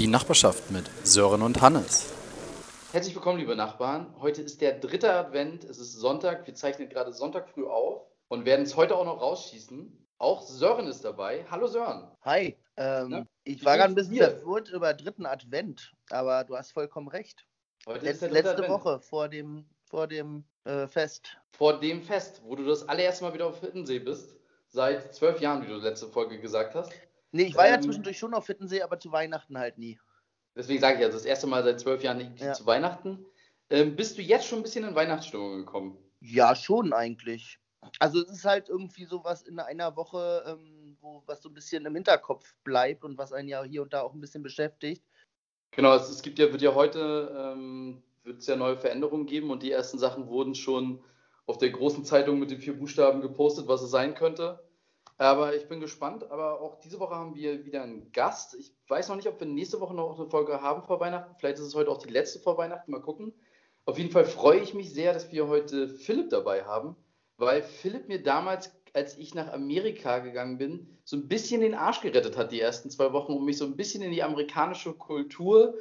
Die Nachbarschaft mit Sören und Hannes. Herzlich willkommen, liebe Nachbarn. Heute ist der dritte Advent. Es ist Sonntag. Wir zeichnen gerade Sonntag früh auf und werden es heute auch noch rausschießen. Auch Sören ist dabei. Hallo Sören. Hi. Ähm, ich war gerade ein bisschen verwirrt über dritten Advent, aber du hast vollkommen recht. Heute Letz, ist der letzte Advent. Woche vor dem, vor dem äh, Fest. Vor dem Fest, wo du das allererste Mal wieder auf Hittensee bist. Seit zwölf Jahren, wie du letzte Folge gesagt hast. Nee, ich war ja Ähm, zwischendurch schon auf Hittensee, aber zu Weihnachten halt nie. Deswegen sage ich ja, das erste Mal seit zwölf Jahren irgendwie Ja. zu Weihnachten. Ähm, bist du jetzt schon ein bisschen in Weihnachtsstimmung gekommen? Ja, schon eigentlich. Also es ist halt irgendwie so was in einer Woche, ähm, wo was so ein bisschen im Hinterkopf bleibt und was einen ja hier und da auch ein bisschen beschäftigt. Genau, es, es gibt ja, wird ja heute ähm, wird es ja neue Veränderungen geben und die ersten Sachen wurden schon auf der großen Zeitung mit den vier Buchstaben gepostet, was es sein könnte. Aber ich bin gespannt. Aber auch diese Woche haben wir wieder einen Gast. Ich weiß noch nicht, ob wir nächste Woche noch eine Folge haben vor Weihnachten. Vielleicht ist es heute auch die letzte vor Weihnachten. Mal gucken. Auf jeden Fall freue ich mich sehr, dass wir heute Philipp dabei haben, weil Philipp mir damals, als ich nach Amerika gegangen bin, so ein bisschen den Arsch gerettet hat die ersten zwei Wochen, um mich so ein bisschen in die amerikanische Kultur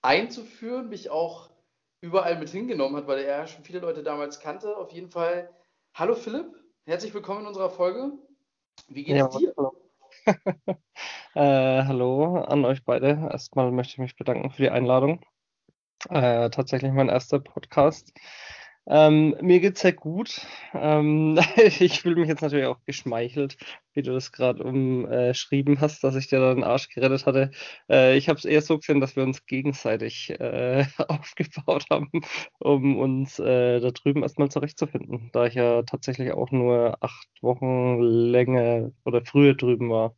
einzuführen, mich auch überall mit hingenommen hat, weil er ja schon viele Leute damals kannte. Auf jeden Fall, hallo Philipp, herzlich willkommen in unserer Folge. Wie geht Ja, dir? hallo. äh, hallo an euch beide. Erstmal möchte ich mich bedanken für die Einladung. Äh, tatsächlich mein erster Podcast. Ähm, mir geht's sehr gut. Ähm, ich fühle mich jetzt natürlich auch geschmeichelt, wie du das gerade umschrieben hast, dass ich dir da den Arsch gerettet hatte. Äh, ich habe es eher so gesehen, dass wir uns gegenseitig äh, aufgebaut haben, um uns äh, da drüben erstmal zurechtzufinden, da ich ja tatsächlich auch nur acht Wochen länger oder früher drüben war.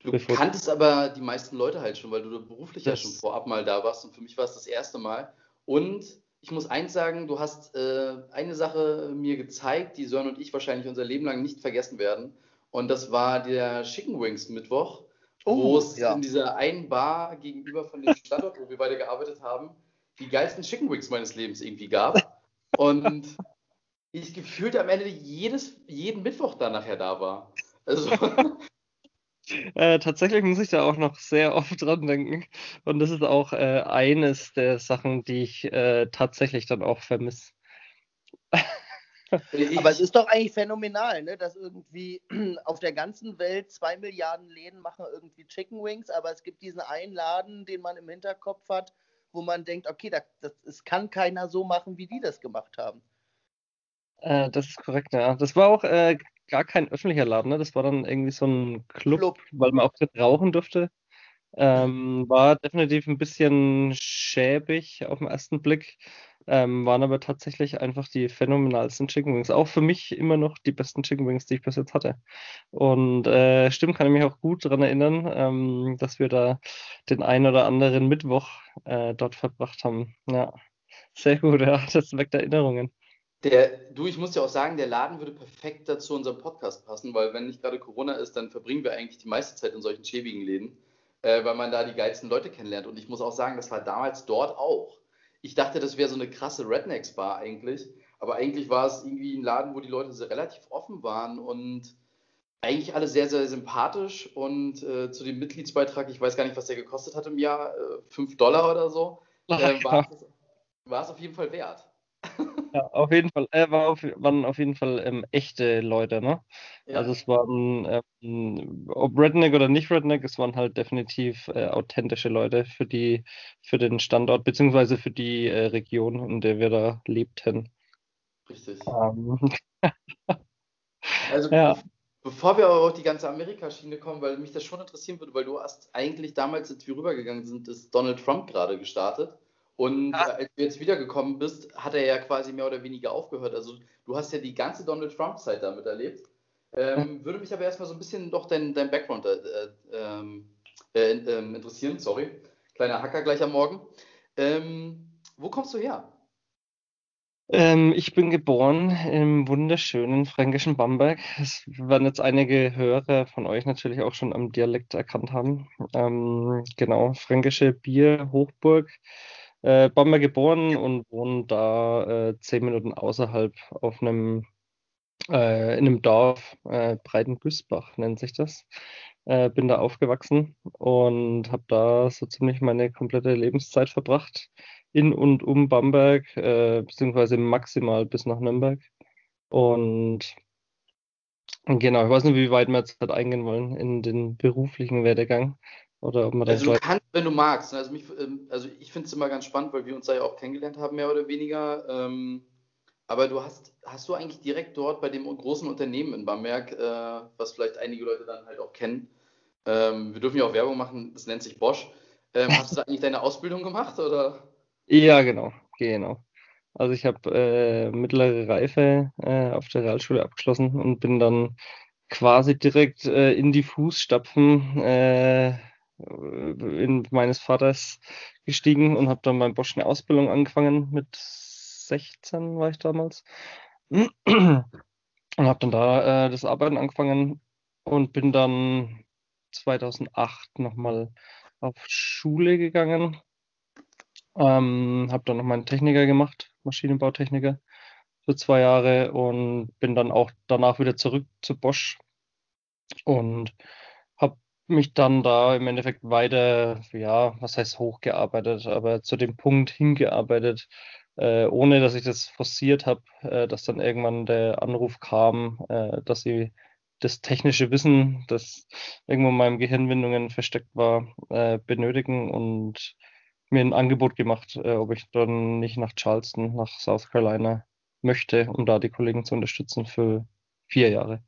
Du kanntest aber die meisten Leute halt schon, weil du da beruflich ja Das- schon vorab mal da warst und für mich war es das erste Mal. Und ich muss eins sagen, du hast äh, eine Sache mir gezeigt, die Sören und ich wahrscheinlich unser Leben lang nicht vergessen werden. Und das war der Chicken Wings Mittwoch, wo Oh, es ja. in dieser einen Bar gegenüber von dem Standort, wo wir beide gearbeitet haben, die geilsten Chicken Wings meines Lebens irgendwie gab. Und ich gefühlt am Ende jedes, jeden Mittwoch da nachher da war. Also, Äh, tatsächlich muss ich da auch noch sehr oft dran denken. Und das ist auch äh, eines der Sachen, die ich äh, tatsächlich dann auch vermisse. Aber es ist doch eigentlich phänomenal, ne? dass irgendwie auf der ganzen Welt zwei Milliarden Läden machen irgendwie Chicken Wings, aber es gibt diesen einen Laden, den man im Hinterkopf hat, wo man denkt, okay, das, das, es kann keiner so machen, wie die das gemacht haben. Äh, das ist korrekt, ja. Das war auch äh, gar kein öffentlicher Laden, ne? Das war dann irgendwie so ein Club, Club. weil man auch rauchen durfte. Ähm, war definitiv ein bisschen schäbig auf den ersten Blick, ähm, waren aber tatsächlich einfach die phänomenalsten Chicken Wings. Auch für mich immer noch die besten Chicken Wings, die ich bis jetzt hatte. Und äh, stimmt, kann ich mich auch gut daran erinnern, ähm, dass wir da den einen oder anderen Mittwoch äh, dort verbracht haben. Ja, sehr gut, ja, das weckt Erinnerungen. Der, du, ich muss dir auch sagen, der Laden würde perfekt dazu unserem Podcast passen, weil wenn nicht gerade Corona ist, dann verbringen wir eigentlich die meiste Zeit in solchen schäbigen Läden, äh, weil man da die geilsten Leute kennenlernt. Und ich muss auch sagen, das war damals dort auch. Ich dachte, das wäre so eine krasse Rednecks-Bar eigentlich, aber eigentlich war es irgendwie ein Laden, wo die Leute so relativ offen waren und eigentlich alle sehr, sehr sympathisch. Und äh, zu dem Mitgliedsbeitrag, ich weiß gar nicht, was der gekostet hat im Jahr, äh, 5 Dollar oder so, äh, war es auf jeden Fall wert. Ja, auf jeden Fall, äh, war auf, waren auf jeden Fall ähm, echte Leute, ne? Ja. Also es waren, ähm, ob Redneck oder nicht Redneck, es waren halt definitiv äh, authentische Leute für die, für den Standort, beziehungsweise für die äh, Region, in der wir da lebten. Richtig. Ähm, Also Ja. be- bevor wir aber auf die ganze Amerika-Schiene kommen, weil mich das schon interessieren würde, weil du hast eigentlich damals, als wir rübergegangen sind, ist Donald Trump gerade gestartet. Und Ah. äh, als du jetzt wiedergekommen bist, hat er ja quasi mehr oder weniger aufgehört. Also du hast ja die ganze Donald Trump-Zeit damit erlebt. Ähm, würde mich aber erstmal so ein bisschen doch dein, dein Background äh, ähm, äh, ähm, interessieren. Sorry, kleiner Hacker gleich am Morgen. Ähm, wo kommst du her? Ähm, ich bin geboren im wunderschönen fränkischen Bamberg. Es werden jetzt einige Hörer von euch natürlich auch schon am Dialekt erkannt haben. Ähm, genau, fränkische Bier, Hochburg. Äh, Bamberg geboren und wohne da äh, zehn Minuten außerhalb auf einem, äh, in einem Dorf, äh, Breitenbüßbach nennt sich das. Äh, bin da aufgewachsen und habe da so ziemlich meine komplette Lebenszeit verbracht. In und um Bamberg, äh, beziehungsweise maximal bis nach Nürnberg. Und genau, ich weiß nicht, wie weit wir jetzt halt eingehen wollen in den beruflichen Werdegang. Oder ob man also du kannst, wenn du magst. Also, mich, ähm, also ich finde es immer ganz spannend, weil wir uns da ja auch kennengelernt haben, mehr oder weniger. Ähm, aber du hast, hast du eigentlich direkt dort bei dem großen Unternehmen in Bamberg, äh, was vielleicht einige Leute dann halt auch kennen, ähm, wir dürfen ja auch Werbung machen, das nennt sich Bosch. Hast du da eigentlich deine Ausbildung gemacht oder? Ja, genau, genau. Also ich habe äh, mittlere Reife äh, auf der Realschule abgeschlossen und bin dann quasi direkt äh, in die Fußstapfen äh, in meines Vaters gestiegen und habe dann beim Bosch eine Ausbildung angefangen. Mit 16 war ich damals. Und habe dann da äh, das Arbeiten angefangen und bin dann 2008 nochmal auf Schule gegangen. Ähm, habe dann noch meinen Techniker gemacht, Maschinenbautechniker für zwei Jahre und bin dann auch danach wieder zurück zu Bosch und mich dann da im Endeffekt weiter, ja, was heißt hochgearbeitet, aber zu dem Punkt hingearbeitet, äh, ohne dass ich das forciert habe, äh, dass dann irgendwann der Anruf kam, äh, dass sie das technische Wissen, das irgendwo in meinen Gehirnwindungen versteckt war, äh, benötigen und mir ein Angebot gemacht, äh, ob ich dann nicht nach Charleston, nach South Carolina möchte, um da die Kollegen zu unterstützen für vier Jahre.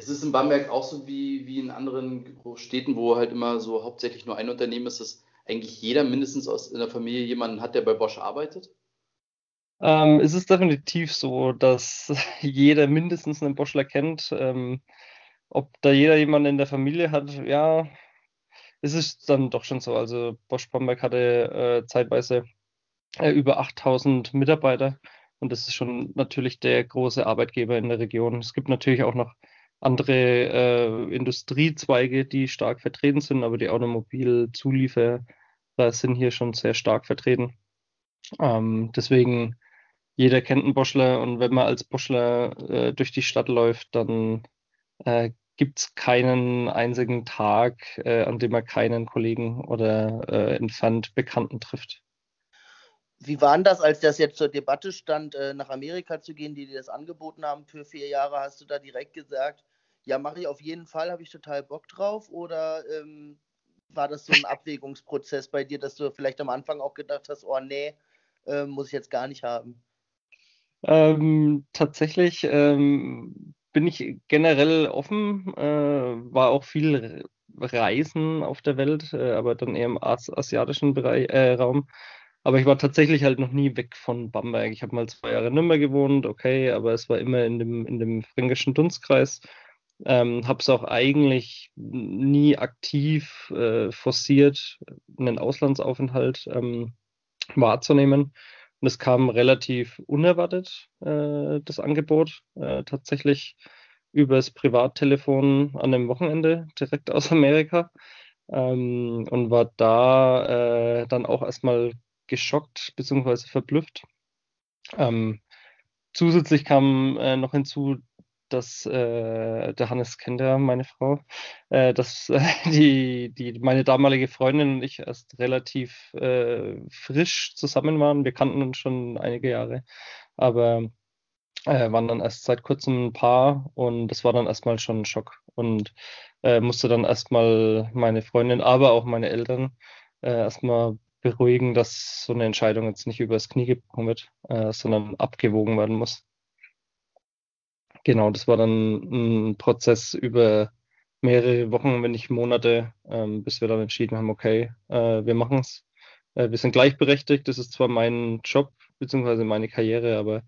Ist es in Bamberg auch so wie, wie in anderen Städten, wo halt immer so hauptsächlich nur ein Unternehmen ist, dass eigentlich jeder mindestens aus in der Familie jemanden hat, der bei Bosch arbeitet? Ähm, es ist definitiv so, dass jeder mindestens einen Boschler kennt. Ähm, ob da jeder jemanden in der Familie hat, ja, es ist dann doch schon so. Also Bosch Bamberg hatte äh, zeitweise äh, über 8000 Mitarbeiter und das ist schon natürlich der große Arbeitgeber in der Region. Es gibt natürlich auch noch andere äh, Industriezweige, die stark vertreten sind, aber die Automobilzulieferer sind hier schon sehr stark vertreten. Ähm, deswegen, jeder kennt einen Boschler und wenn man als Boschler äh, durch die Stadt läuft, dann äh, gibt es keinen einzigen Tag, äh, an dem man keinen Kollegen oder äh, entfernt Bekannten trifft. Wie war denn das, als das jetzt zur Debatte stand, äh, nach Amerika zu gehen, die dir das angeboten haben für vier Jahre? Hast du da direkt gesagt, ja, mache ich auf jeden Fall, habe ich total Bock drauf? Oder ähm, war das so ein Abwägungsprozess bei dir, dass du vielleicht am Anfang auch gedacht hast, oh nee, äh, muss ich jetzt gar nicht haben? Ähm, tatsächlich ähm, bin ich generell offen, äh, war auch viel Reisen auf der Welt, äh, aber dann eher im As asiatischen Bereich, äh, Raum. Aber ich war tatsächlich halt noch nie weg von Bamberg. Ich habe mal zwei Jahre in Nürnberg gewohnt, okay, aber es war immer in dem, in dem fränkischen Dunstkreis. Ähm, habe es auch eigentlich nie aktiv äh, forciert, einen Auslandsaufenthalt ähm, wahrzunehmen. Und es kam relativ unerwartet, äh, das Angebot, äh, tatsächlich übers Privattelefon an einem Wochenende direkt aus Amerika. Ähm, und war da äh, dann auch erstmal geschockt bzw. verblüfft. Ähm, zusätzlich kam äh, noch hinzu, dass äh, der Hannes kennt ja meine Frau, äh, dass die, die, meine damalige Freundin und ich erst relativ äh, frisch zusammen waren. Wir kannten uns schon einige Jahre, aber äh, waren dann erst seit kurzem ein Paar und das war dann erstmal schon ein Schock und äh, musste dann erstmal meine Freundin, aber auch meine Eltern erstmal beruhigen, dass so eine Entscheidung jetzt nicht übers Knie gebrochen wird, sondern abgewogen werden muss. Genau, das war dann ein Prozess über mehrere Wochen, wenn nicht Monate, ähm, bis wir dann entschieden haben, okay, äh, wir machen es. Äh, wir sind gleichberechtigt, das ist zwar mein Job bzw. meine Karriere, aber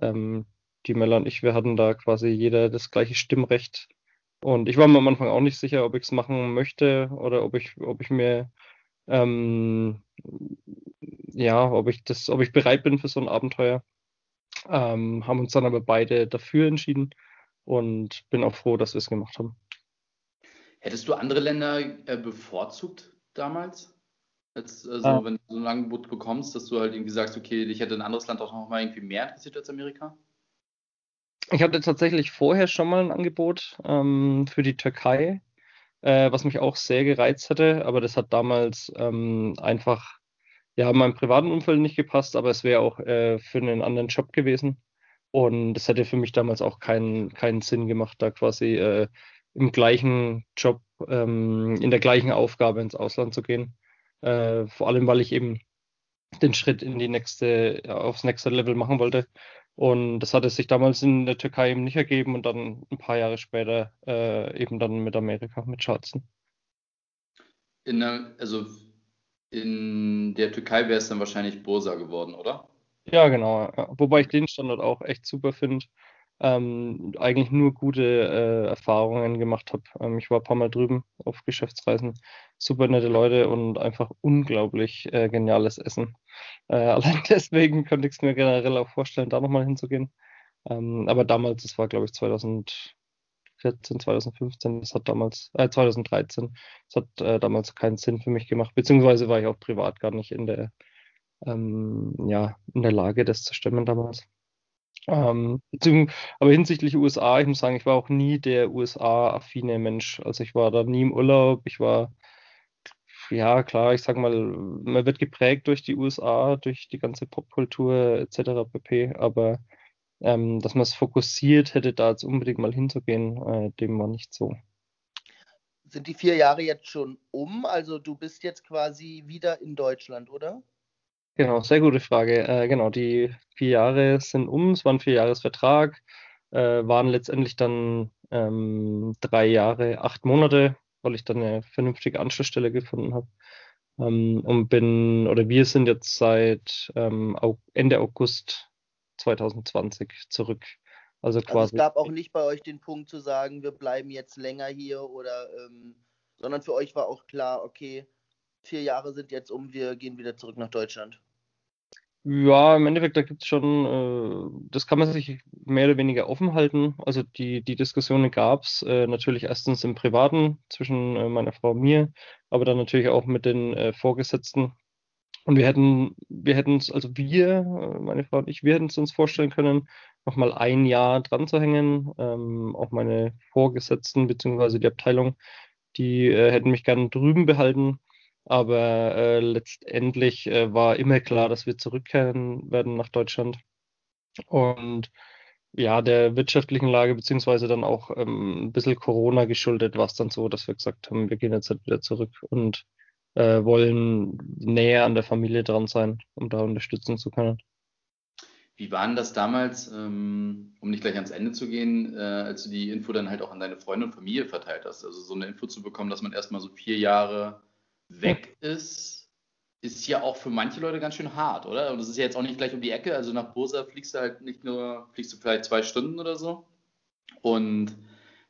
ähm, die Mella und ich, wir hatten da quasi jeder das gleiche Stimmrecht. Und ich war mir am Anfang auch nicht sicher, ob ich es machen möchte oder ob ich, ob ich mir ähm, ja, ob ich das, ob ich bereit bin für so ein Abenteuer. Ähm, haben uns dann aber beide dafür entschieden und bin auch froh, dass wir es gemacht haben. Hättest du andere Länder äh, bevorzugt damals? Als, also, ah. wenn du so ein Angebot bekommst, dass du halt irgendwie sagst, okay, ich hätte ein anderes Land auch noch mal irgendwie mehr interessiert als Amerika? Ich hatte tatsächlich vorher schon mal ein Angebot ähm, für die Türkei. Äh, was mich auch sehr gereizt hätte, aber das hat damals ähm, einfach ja in meinem privaten Umfeld nicht gepasst, aber es wäre auch äh, für einen anderen Job gewesen. Und es hätte für mich damals auch keinen, keinen Sinn gemacht, da quasi äh, im gleichen Job, ähm, in der gleichen Aufgabe ins Ausland zu gehen. Äh, vor allem, weil ich eben den Schritt in die nächste, aufs nächste Level machen wollte. Und das hatte sich damals in der Türkei eben nicht ergeben und dann ein paar Jahre später äh, eben dann mit Amerika, mit Charleston. In der, also in der Türkei wäre es dann wahrscheinlich Bursa geworden, oder? Ja, genau. Ja. Wobei ich den Standort auch echt super finde ähm, eigentlich nur gute äh, Erfahrungen gemacht habe. Ähm, ich war ein paar Mal drüben auf Geschäftsreisen. Super nette Leute und einfach unglaublich äh, geniales Essen. Äh, allein deswegen könnte ich es mir generell auch vorstellen, da nochmal hinzugehen. Ähm, aber damals, das war glaube ich 2014, 2015, das hat damals, äh, 2013, das hat äh, damals keinen Sinn für mich gemacht, beziehungsweise war ich auch privat gar nicht in der, ähm, ja, in der Lage, das zu stemmen damals. Ähm, aber hinsichtlich USA, ich muss sagen, ich war auch nie der USA-affine Mensch. Also ich war da nie im Urlaub. Ich war, ja klar, ich sag mal, man wird geprägt durch die USA, durch die ganze Popkultur etc. pp. Aber ähm, dass man es fokussiert hätte, da jetzt unbedingt mal hinzugehen, äh, dem war nicht so. Sind die vier Jahre jetzt schon um? Also du bist jetzt quasi wieder in Deutschland, oder? Genau, sehr gute Frage. Äh, genau, die vier Jahre sind um, es war ein Vierjahresvertrag, äh, waren letztendlich dann ähm, drei Jahre, acht Monate, weil ich dann eine vernünftige Anschlussstelle gefunden habe. Ähm, und bin, oder wir sind jetzt seit ähm, Ende August 2020 zurück. Also quasi. Also es gab auch nicht bei euch den Punkt zu sagen, wir bleiben jetzt länger hier oder, ähm, sondern für euch war auch klar, okay, vier Jahre sind jetzt um, wir gehen wieder zurück nach Deutschland. Ja, im Endeffekt, da gibt es schon, äh, das kann man sich mehr oder weniger offen halten. Also die, die Diskussionen gab es äh, natürlich erstens im Privaten zwischen äh, meiner Frau und mir, aber dann natürlich auch mit den äh, Vorgesetzten. Und wir hätten, wir hätten es, also wir, äh, meine Frau und ich, wir hätten es uns vorstellen können, nochmal ein Jahr dran zu hängen. Ähm, auch meine Vorgesetzten beziehungsweise die Abteilung, die äh, hätten mich gerne drüben behalten. Aber äh, letztendlich äh, war immer klar, dass wir zurückkehren werden nach Deutschland. Und ja, der wirtschaftlichen Lage, beziehungsweise dann auch ähm, ein bisschen Corona geschuldet, war es dann so, dass wir gesagt haben, wir gehen jetzt halt wieder zurück und äh, wollen näher an der Familie dran sein, um da unterstützen zu können. Wie war denn das damals, ähm, um nicht gleich ans Ende zu gehen, äh, als du die Info dann halt auch an deine Freunde und Familie verteilt hast? Also so eine Info zu bekommen, dass man erstmal so vier Jahre weg ist, ist ja auch für manche Leute ganz schön hart, oder? Und das ist ja jetzt auch nicht gleich um die Ecke. Also nach Bursa fliegst du halt nicht nur, fliegst du vielleicht zwei Stunden oder so. Und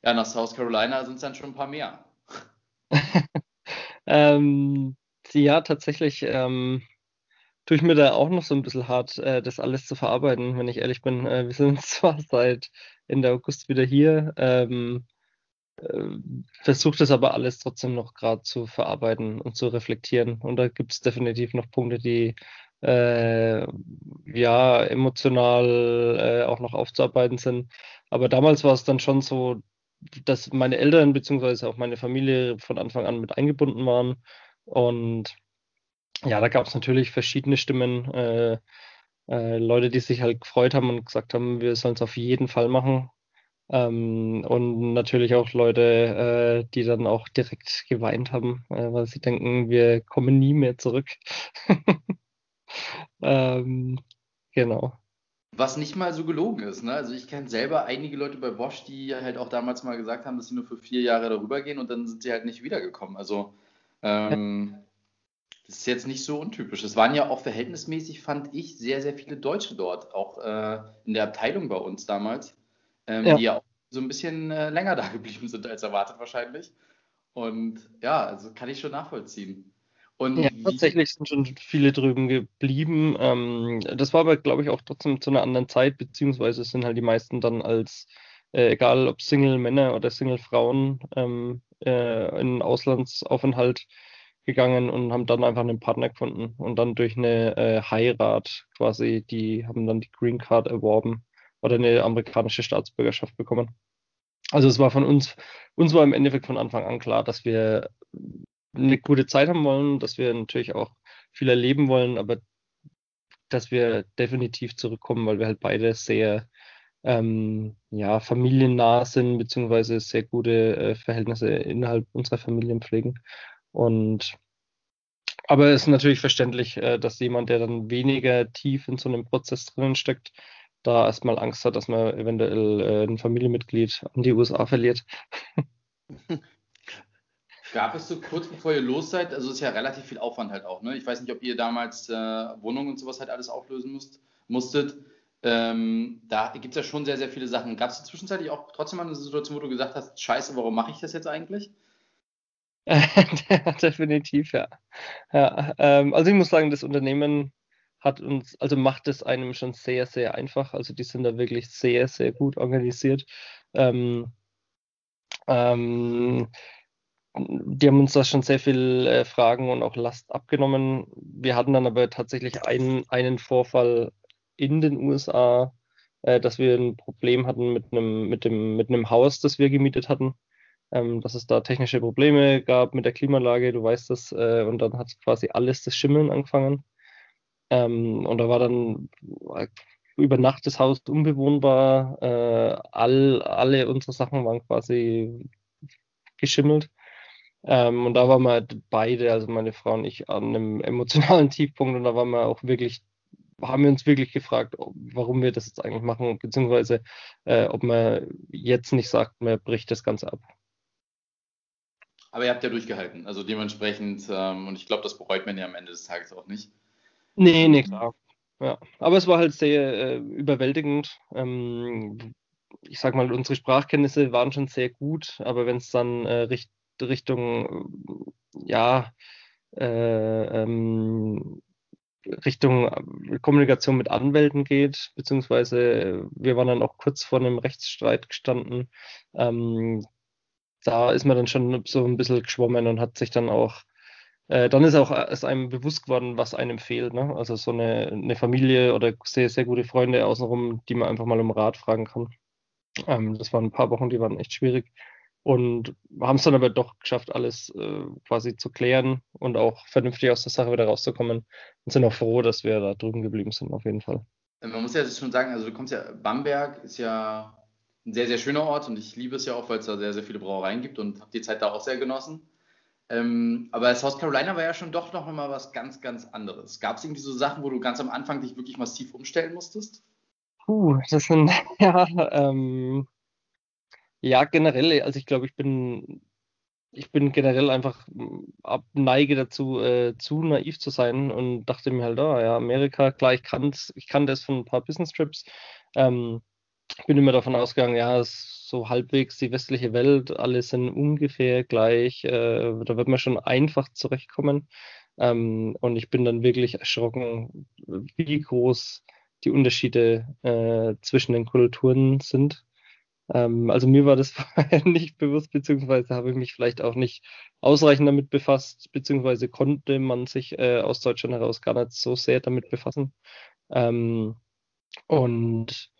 ja, nach South Carolina sind es dann schon ein paar mehr. ähm, ja, tatsächlich ähm, tue ich mir da auch noch so ein bisschen hart, äh, das alles zu verarbeiten, wenn ich ehrlich bin. Äh, wir sind zwar seit Ende August wieder hier. Ähm, äh, versuche das aber alles trotzdem noch gerade zu verarbeiten und zu reflektieren. Und da gibt es definitiv noch Punkte, die äh, ja emotional äh, auch noch aufzuarbeiten sind. Aber damals war es dann schon so, dass meine Eltern bzw. auch meine Familie von Anfang an mit eingebunden waren. Und ja, da gab es natürlich verschiedene Stimmen. Äh, äh, Leute, die sich halt gefreut haben und gesagt haben, wir sollen es auf jeden Fall machen. Ähm, und natürlich auch Leute, äh, die dann auch direkt geweint haben, äh, weil sie denken, wir kommen nie mehr zurück. ähm, genau. Was nicht mal so gelogen ist. Ne? Also ich kenne selber einige Leute bei Bosch, die halt auch damals mal gesagt haben, dass sie nur für vier Jahre darüber gehen und dann sind sie halt nicht wiedergekommen. Also ähm, das ist jetzt nicht so untypisch. Es waren ja auch verhältnismäßig, fand ich, sehr, sehr viele Deutsche dort, auch äh, in der Abteilung bei uns damals ähm, ja. die ja auch so ein bisschen äh, länger da geblieben sind als erwartet wahrscheinlich. Und ja, also kann ich schon nachvollziehen. Und ja, tatsächlich sind schon viele drüben geblieben. Ähm, das war aber, glaube ich, auch trotzdem zu einer anderen Zeit, beziehungsweise sind halt die meisten dann als, äh, egal ob Single-Männer oder Single-Frauen, ähm, äh, in Auslandsaufenthalt gegangen und haben dann einfach einen Partner gefunden und dann durch eine äh, Heirat quasi, die haben dann die Green Card erworben oder eine amerikanische Staatsbürgerschaft bekommen. Also es war von uns uns war im Endeffekt von Anfang an klar, dass wir eine gute Zeit haben wollen, dass wir natürlich auch viel erleben wollen, aber dass wir definitiv zurückkommen, weil wir halt beide sehr ähm, ja, familiennah sind, beziehungsweise sehr gute äh, Verhältnisse innerhalb unserer Familien pflegen. Und aber es ist natürlich verständlich, äh, dass jemand, der dann weniger tief in so einem Prozess drinnen steckt, da erstmal Angst hat, dass man eventuell äh, ein Familienmitglied an die USA verliert. Gab es so kurz bevor ihr los seid, also ist ja relativ viel Aufwand halt auch, ne? Ich weiß nicht, ob ihr damals äh, Wohnungen und sowas halt alles auflösen müsst, musstet. Ähm, da gibt es ja schon sehr, sehr viele Sachen. Gab es zwischenzeitlich auch trotzdem mal eine Situation, wo du gesagt hast, scheiße, warum mache ich das jetzt eigentlich? Definitiv, ja. ja ähm, also ich muss sagen, das Unternehmen hat uns, also macht es einem schon sehr, sehr einfach. Also die sind da wirklich sehr, sehr gut organisiert. Ähm, ähm, die haben uns da schon sehr viel äh, Fragen und auch Last abgenommen. Wir hatten dann aber tatsächlich einen, einen Vorfall in den USA, äh, dass wir ein Problem hatten mit einem, mit dem, mit einem Haus, das wir gemietet hatten. Ähm, dass es da technische Probleme gab mit der Klimaanlage, du weißt das, äh, und dann hat quasi alles das Schimmeln angefangen. Ähm, und da war dann äh, über Nacht das Haus unbewohnbar. Äh, all, alle unsere Sachen waren quasi geschimmelt. Ähm, und da waren wir beide, also meine Frau und ich, an einem emotionalen Tiefpunkt und da waren wir auch wirklich, haben wir uns wirklich gefragt, warum wir das jetzt eigentlich machen, beziehungsweise äh, ob man jetzt nicht sagt, man bricht das Ganze ab. Aber ihr habt ja durchgehalten, also dementsprechend, ähm, und ich glaube, das bereut man ja am Ende des Tages auch nicht. Nee, nee, klar. Ja, aber es war halt sehr äh, überwältigend. Ähm, ich sag mal, unsere Sprachkenntnisse waren schon sehr gut, aber wenn es dann äh, richt Richtung, ja, äh, ähm, Richtung äh, Kommunikation mit Anwälten geht, beziehungsweise wir waren dann auch kurz vor einem Rechtsstreit gestanden. Ähm, da ist man dann schon so ein bisschen geschwommen und hat sich dann auch, äh, dann ist auch ist einem bewusst geworden, was einem fehlt. Ne? Also so eine, eine Familie oder sehr, sehr gute Freunde außenrum, die man einfach mal um Rat fragen kann. Ähm, das waren ein paar Wochen, die waren echt schwierig. Und haben es dann aber doch geschafft, alles äh, quasi zu klären und auch vernünftig aus der Sache wieder rauszukommen. Und sind auch froh, dass wir da drüben geblieben sind, auf jeden Fall. Man muss ja schon sagen, also du kommst ja, Bamberg ist ja ein sehr, sehr schöner Ort und ich liebe es ja auch, weil es da sehr, sehr viele Brauereien gibt und habe die Zeit da auch sehr genossen. Ähm, aber South Carolina war ja schon doch noch mal was ganz, ganz anderes. Gab es irgendwie so Sachen, wo du ganz am Anfang dich wirklich massiv umstellen musstest? Puh, das sind, ja, ähm, ja, generell, also ich glaube, ich bin, ich bin generell einfach ab, neige dazu, äh, zu naiv zu sein und dachte mir halt, oh ja, Amerika, klar, ich kann ich kann das von ein paar Business Trips. Ähm, bin immer davon ausgegangen, ja, ist so halbwegs die westliche Welt, alle sind ungefähr gleich, äh, da wird man schon einfach zurechtkommen. Ähm, und ich bin dann wirklich erschrocken, wie groß die Unterschiede äh, zwischen den Kulturen sind. Ähm, also mir war das vorher nicht bewusst, beziehungsweise habe ich mich vielleicht auch nicht ausreichend damit befasst, beziehungsweise konnte man sich äh, aus Deutschland heraus gar nicht so sehr damit befassen. Ähm, und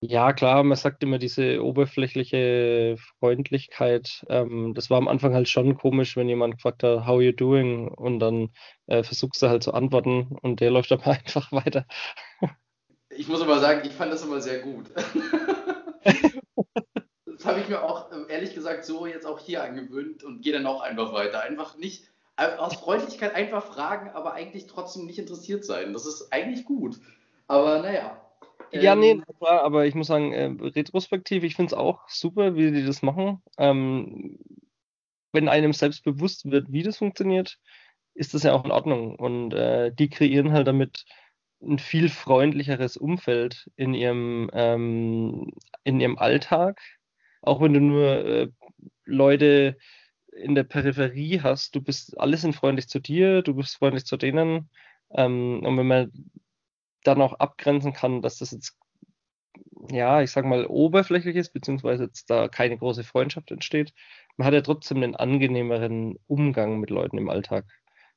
ja, klar, man sagt immer diese oberflächliche Freundlichkeit. Ähm, das war am Anfang halt schon komisch, wenn jemand gefragt hat, how you doing? Und dann äh, versuchst du halt zu antworten und der läuft aber einfach weiter. Ich muss aber sagen, ich fand das immer sehr gut. das habe ich mir auch äh, ehrlich gesagt so jetzt auch hier angewöhnt und gehe dann auch einfach weiter. Einfach nicht aus Freundlichkeit einfach fragen, aber eigentlich trotzdem nicht interessiert sein. Das ist eigentlich gut. Aber naja. Ja, nee, ähm, klar, aber ich muss sagen, äh, retrospektiv, ich finde es auch super, wie die das machen. Ähm, wenn einem selbst bewusst wird, wie das funktioniert, ist das ja auch in Ordnung. Und äh, die kreieren halt damit ein viel freundlicheres Umfeld in ihrem, ähm, in ihrem Alltag. Auch wenn du nur äh, Leute in der Peripherie hast, du bist, alle sind freundlich zu dir, du bist freundlich zu denen. Ähm, und wenn man dann auch abgrenzen kann, dass das jetzt, ja, ich sag mal, oberflächlich ist, beziehungsweise jetzt da keine große Freundschaft entsteht, man hat ja trotzdem einen angenehmeren Umgang mit Leuten im Alltag.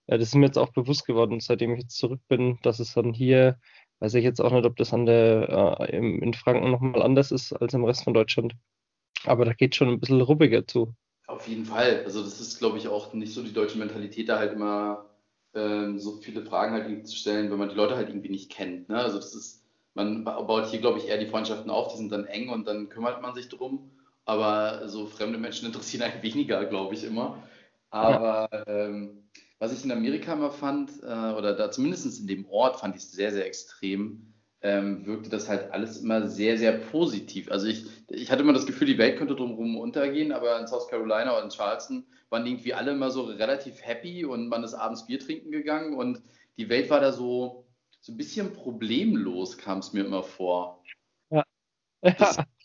Ja, das ist mir jetzt auch bewusst geworden, seitdem ich jetzt zurück bin, dass es dann hier, weiß ich jetzt auch nicht, ob das an der, äh, in Franken nochmal anders ist als im Rest von Deutschland. Aber da geht schon ein bisschen ruppiger zu. Auf jeden Fall. Also das ist, glaube ich, auch nicht so die deutsche Mentalität, da halt immer ähm, so viele Fragen halt zu stellen, wenn man die Leute halt irgendwie nicht kennt. Ne? Also das ist, man baut hier, glaube ich, eher die Freundschaften auf, die sind dann eng und dann kümmert man sich drum. Aber so fremde Menschen interessieren einen weniger, glaube ich, immer. Aber ähm, was ich in Amerika immer fand, äh, oder da zumindest in dem Ort fand ich es sehr, sehr extrem, ähm, wirkte das halt alles immer sehr, sehr positiv. Also ich, ich hatte immer das Gefühl, die Welt könnte drumherum untergehen, aber in South Carolina oder in Charleston waren irgendwie alle immer so relativ happy und man ist abends Bier trinken gegangen und die Welt war da so, so ein bisschen problemlos, kam es mir immer vor. Ja. Das,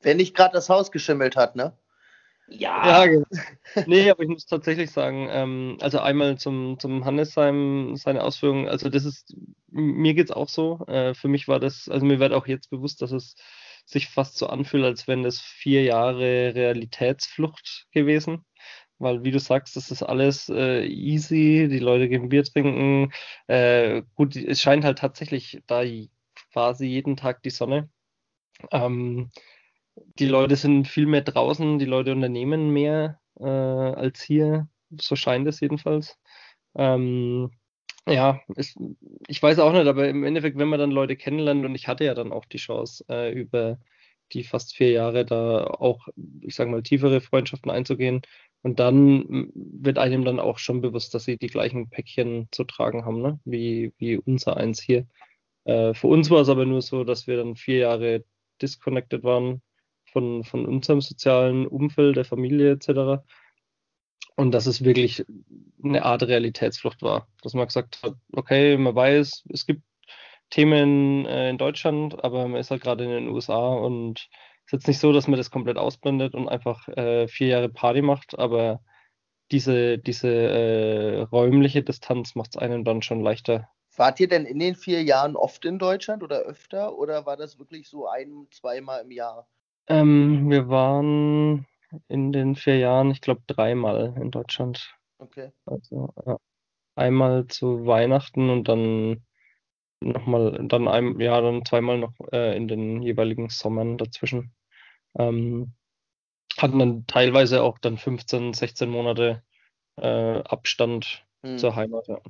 Wenn nicht gerade das Haus geschimmelt hat, ne? Ja. ja genau. nee, aber ich muss tatsächlich sagen, ähm, also einmal zum, zum Hannes sein, seine Ausführungen, also das ist, mir geht es auch so. Äh, für mich war das, also mir wird auch jetzt bewusst, dass es sich fast so anfühlt, als wenn das vier Jahre Realitätsflucht gewesen. Weil, wie du sagst, das ist alles äh, easy, die Leute gehen Bier trinken. Äh, gut, es scheint halt tatsächlich da quasi jeden Tag die Sonne. Ähm, die Leute sind viel mehr draußen, die Leute unternehmen mehr äh, als hier, so scheint es jedenfalls. Ähm, ja, ist, ich weiß auch nicht, aber im Endeffekt, wenn man dann Leute kennenlernt, und ich hatte ja dann auch die Chance, äh, über die fast vier Jahre da auch, ich sage mal, tiefere Freundschaften einzugehen. Und dann wird einem dann auch schon bewusst, dass sie die gleichen Päckchen zu tragen haben, ne? wie, wie unser eins hier. Äh, für uns war es aber nur so, dass wir dann vier Jahre disconnected waren von, von unserem sozialen Umfeld, der Familie etc. Und dass es wirklich eine Art Realitätsflucht war. Dass man gesagt hat, okay, man weiß, es gibt Themen äh, in Deutschland, aber man ist halt gerade in den USA und ist jetzt nicht so, dass man das komplett ausblendet und einfach äh, vier Jahre Party macht, aber diese, diese äh, räumliche Distanz macht es einem dann schon leichter. Wart ihr denn in den vier Jahren oft in Deutschland oder öfter oder war das wirklich so ein, zweimal im Jahr? Ähm, wir waren in den vier Jahren, ich glaube, dreimal in Deutschland. Okay. Also ja, einmal zu Weihnachten und dann nochmal, dann ein, ja, dann zweimal noch äh, in den jeweiligen Sommern dazwischen. Ähm, hatten dann teilweise auch dann 15, 16 Monate äh, Abstand hm. zur Heimat. Ja.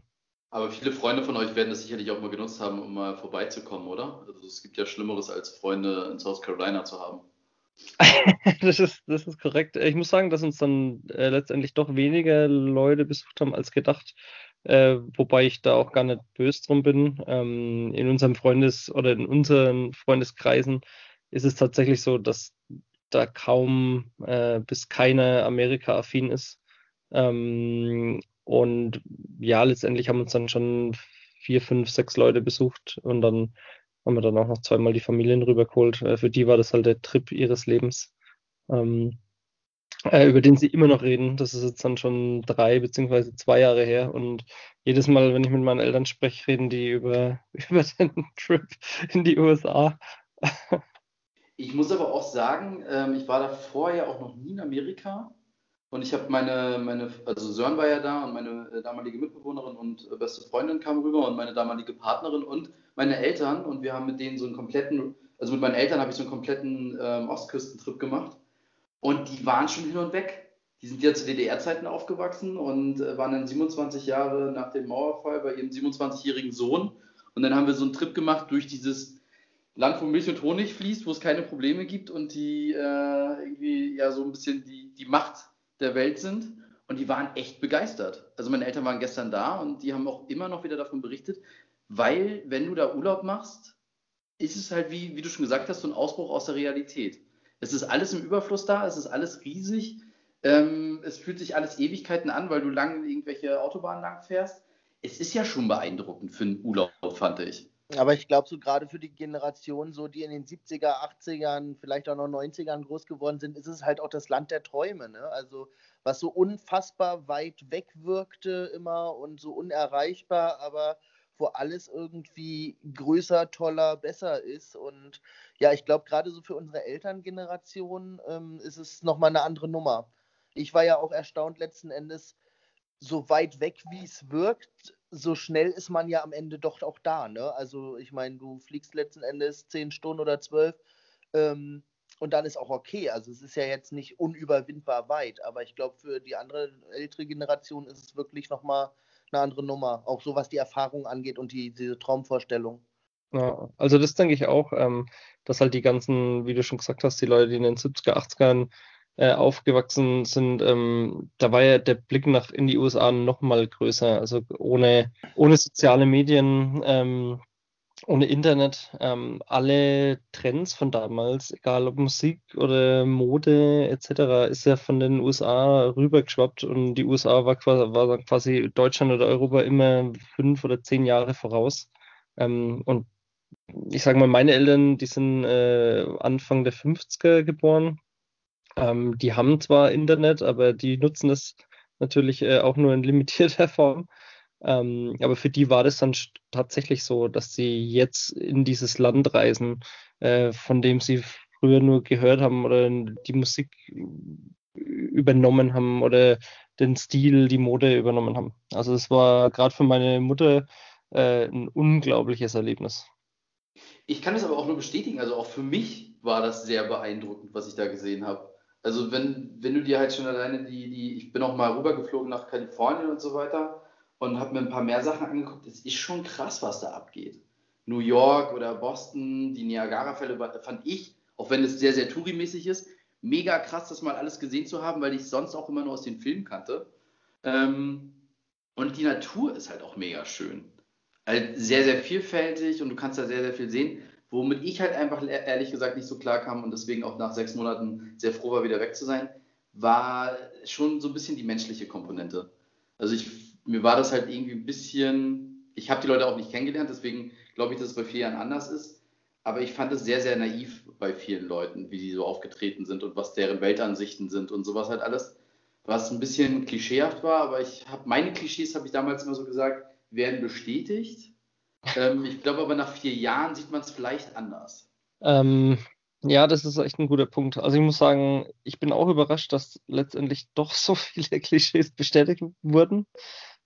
Aber viele Freunde von euch werden das sicherlich auch mal genutzt haben, um mal vorbeizukommen, oder? Also es gibt ja Schlimmeres, als Freunde in South Carolina zu haben. das, ist, das ist korrekt. Ich muss sagen, dass uns dann äh, letztendlich doch weniger Leute besucht haben als gedacht. Äh, wobei ich da auch gar nicht böse drum bin. Ähm, in unserem Freundes- oder in unseren Freundeskreisen ist es tatsächlich so, dass da kaum äh, bis keiner Amerika-affin ist. Ähm, und ja, letztendlich haben uns dann schon vier, fünf, sechs Leute besucht und dann haben wir dann auch noch zweimal die Familien rübergeholt. Äh, für die war das halt der Trip ihres Lebens, ähm, äh, über den sie immer noch reden. Das ist jetzt dann schon drei beziehungsweise zwei Jahre her. Und jedes Mal, wenn ich mit meinen Eltern spreche, reden die über, über den Trip in die USA. ich muss aber auch sagen, ähm, ich war davor ja auch noch nie in Amerika. Und ich habe meine, meine, also Sören war ja da und meine äh, damalige Mitbewohnerin und äh, beste Freundin kam rüber und meine damalige Partnerin und meine Eltern. Und wir haben mit denen so einen kompletten, also mit meinen Eltern habe ich so einen kompletten ähm, Ostküstentrip gemacht. Und die waren schon hin und weg. Die sind ja zu DDR-Zeiten aufgewachsen und äh, waren dann 27 Jahre nach dem Mauerfall bei ihrem 27-jährigen Sohn. Und dann haben wir so einen Trip gemacht durch dieses Land, wo Milch und Honig fließt, wo es keine Probleme gibt und die äh, irgendwie ja so ein bisschen die, die Macht der Welt sind. Und die waren echt begeistert. Also meine Eltern waren gestern da und die haben auch immer noch wieder davon berichtet, weil wenn du da Urlaub machst, ist es halt, wie, wie du schon gesagt hast, so ein Ausbruch aus der Realität. Es ist alles im Überfluss da, es ist alles riesig, ähm, es fühlt sich alles Ewigkeiten an, weil du lang irgendwelche Autobahnen lang fährst. Es ist ja schon beeindruckend für einen Urlaub, fand ich. Aber ich glaube, so gerade für die Generation, so die in den 70er, 80ern, vielleicht auch noch 90ern groß geworden sind, ist es halt auch das Land der Träume. Ne? Also, was so unfassbar weit weg wirkte immer und so unerreichbar, aber wo alles irgendwie größer, toller, besser ist. Und ja, ich glaube, gerade so für unsere Elterngeneration ähm, ist es nochmal eine andere Nummer. Ich war ja auch erstaunt letzten Endes, so weit weg, wie es wirkt, so schnell ist man ja am Ende doch auch da. Ne? Also ich meine, du fliegst letzten Endes zehn Stunden oder zwölf. Ähm, und dann ist auch okay. Also es ist ja jetzt nicht unüberwindbar weit, aber ich glaube, für die andere ältere Generation ist es wirklich nochmal eine andere Nummer. Auch so, was die Erfahrung angeht und die, diese Traumvorstellung. Ja, also das denke ich auch, ähm, dass halt die ganzen, wie du schon gesagt hast, die Leute, die in den 70er, 80ern äh, aufgewachsen sind, ähm, da war ja der Blick nach in die USA noch mal größer. Also ohne, ohne soziale Medien, ähm, ohne Internet, ähm, alle Trends von damals, egal ob Musik oder Mode etc., ist ja von den USA rübergeschwappt und die USA war quasi, war quasi Deutschland oder Europa immer fünf oder zehn Jahre voraus. Ähm, und ich sage mal, meine Eltern, die sind äh, Anfang der 50er geboren. Ähm, die haben zwar Internet, aber die nutzen es natürlich äh, auch nur in limitierter Form. Ähm, aber für die war das dann tatsächlich so, dass sie jetzt in dieses Land reisen, äh, von dem sie früher nur gehört haben oder die Musik übernommen haben oder den Stil, die Mode übernommen haben. Also es war gerade für meine Mutter äh, ein unglaubliches Erlebnis. Ich kann es aber auch nur bestätigen, also auch für mich war das sehr beeindruckend, was ich da gesehen habe. Also wenn, wenn du dir halt schon alleine die, die, ich bin auch mal rübergeflogen nach Kalifornien und so weiter und habe mir ein paar mehr Sachen angeguckt. Es ist schon krass, was da abgeht. New York oder Boston, die Niagara-Fälle fand ich, auch wenn es sehr, sehr tourimäßig ist, mega krass, das mal alles gesehen zu haben, weil ich sonst auch immer nur aus den Filmen kannte. Ähm, und die Natur ist halt auch mega schön. Halt sehr, sehr vielfältig und du kannst da sehr, sehr viel sehen, womit ich halt einfach ehrlich gesagt nicht so klar kam und deswegen auch nach sechs Monaten sehr froh war, wieder weg zu sein, war schon so ein bisschen die menschliche Komponente. Also ich mir war das halt irgendwie ein bisschen, ich habe die Leute auch nicht kennengelernt, deswegen glaube ich, dass es bei vier Jahren anders ist. Aber ich fand es sehr, sehr naiv bei vielen Leuten, wie die so aufgetreten sind und was deren Weltansichten sind und sowas halt alles. Was ein bisschen klischeehaft war, aber ich habe meine Klischees, habe ich damals immer so gesagt, werden bestätigt. Ähm, ich glaube aber nach vier Jahren sieht man es vielleicht anders. Ähm, ja, das ist echt ein guter Punkt. Also ich muss sagen, ich bin auch überrascht, dass letztendlich doch so viele Klischees bestätigt wurden.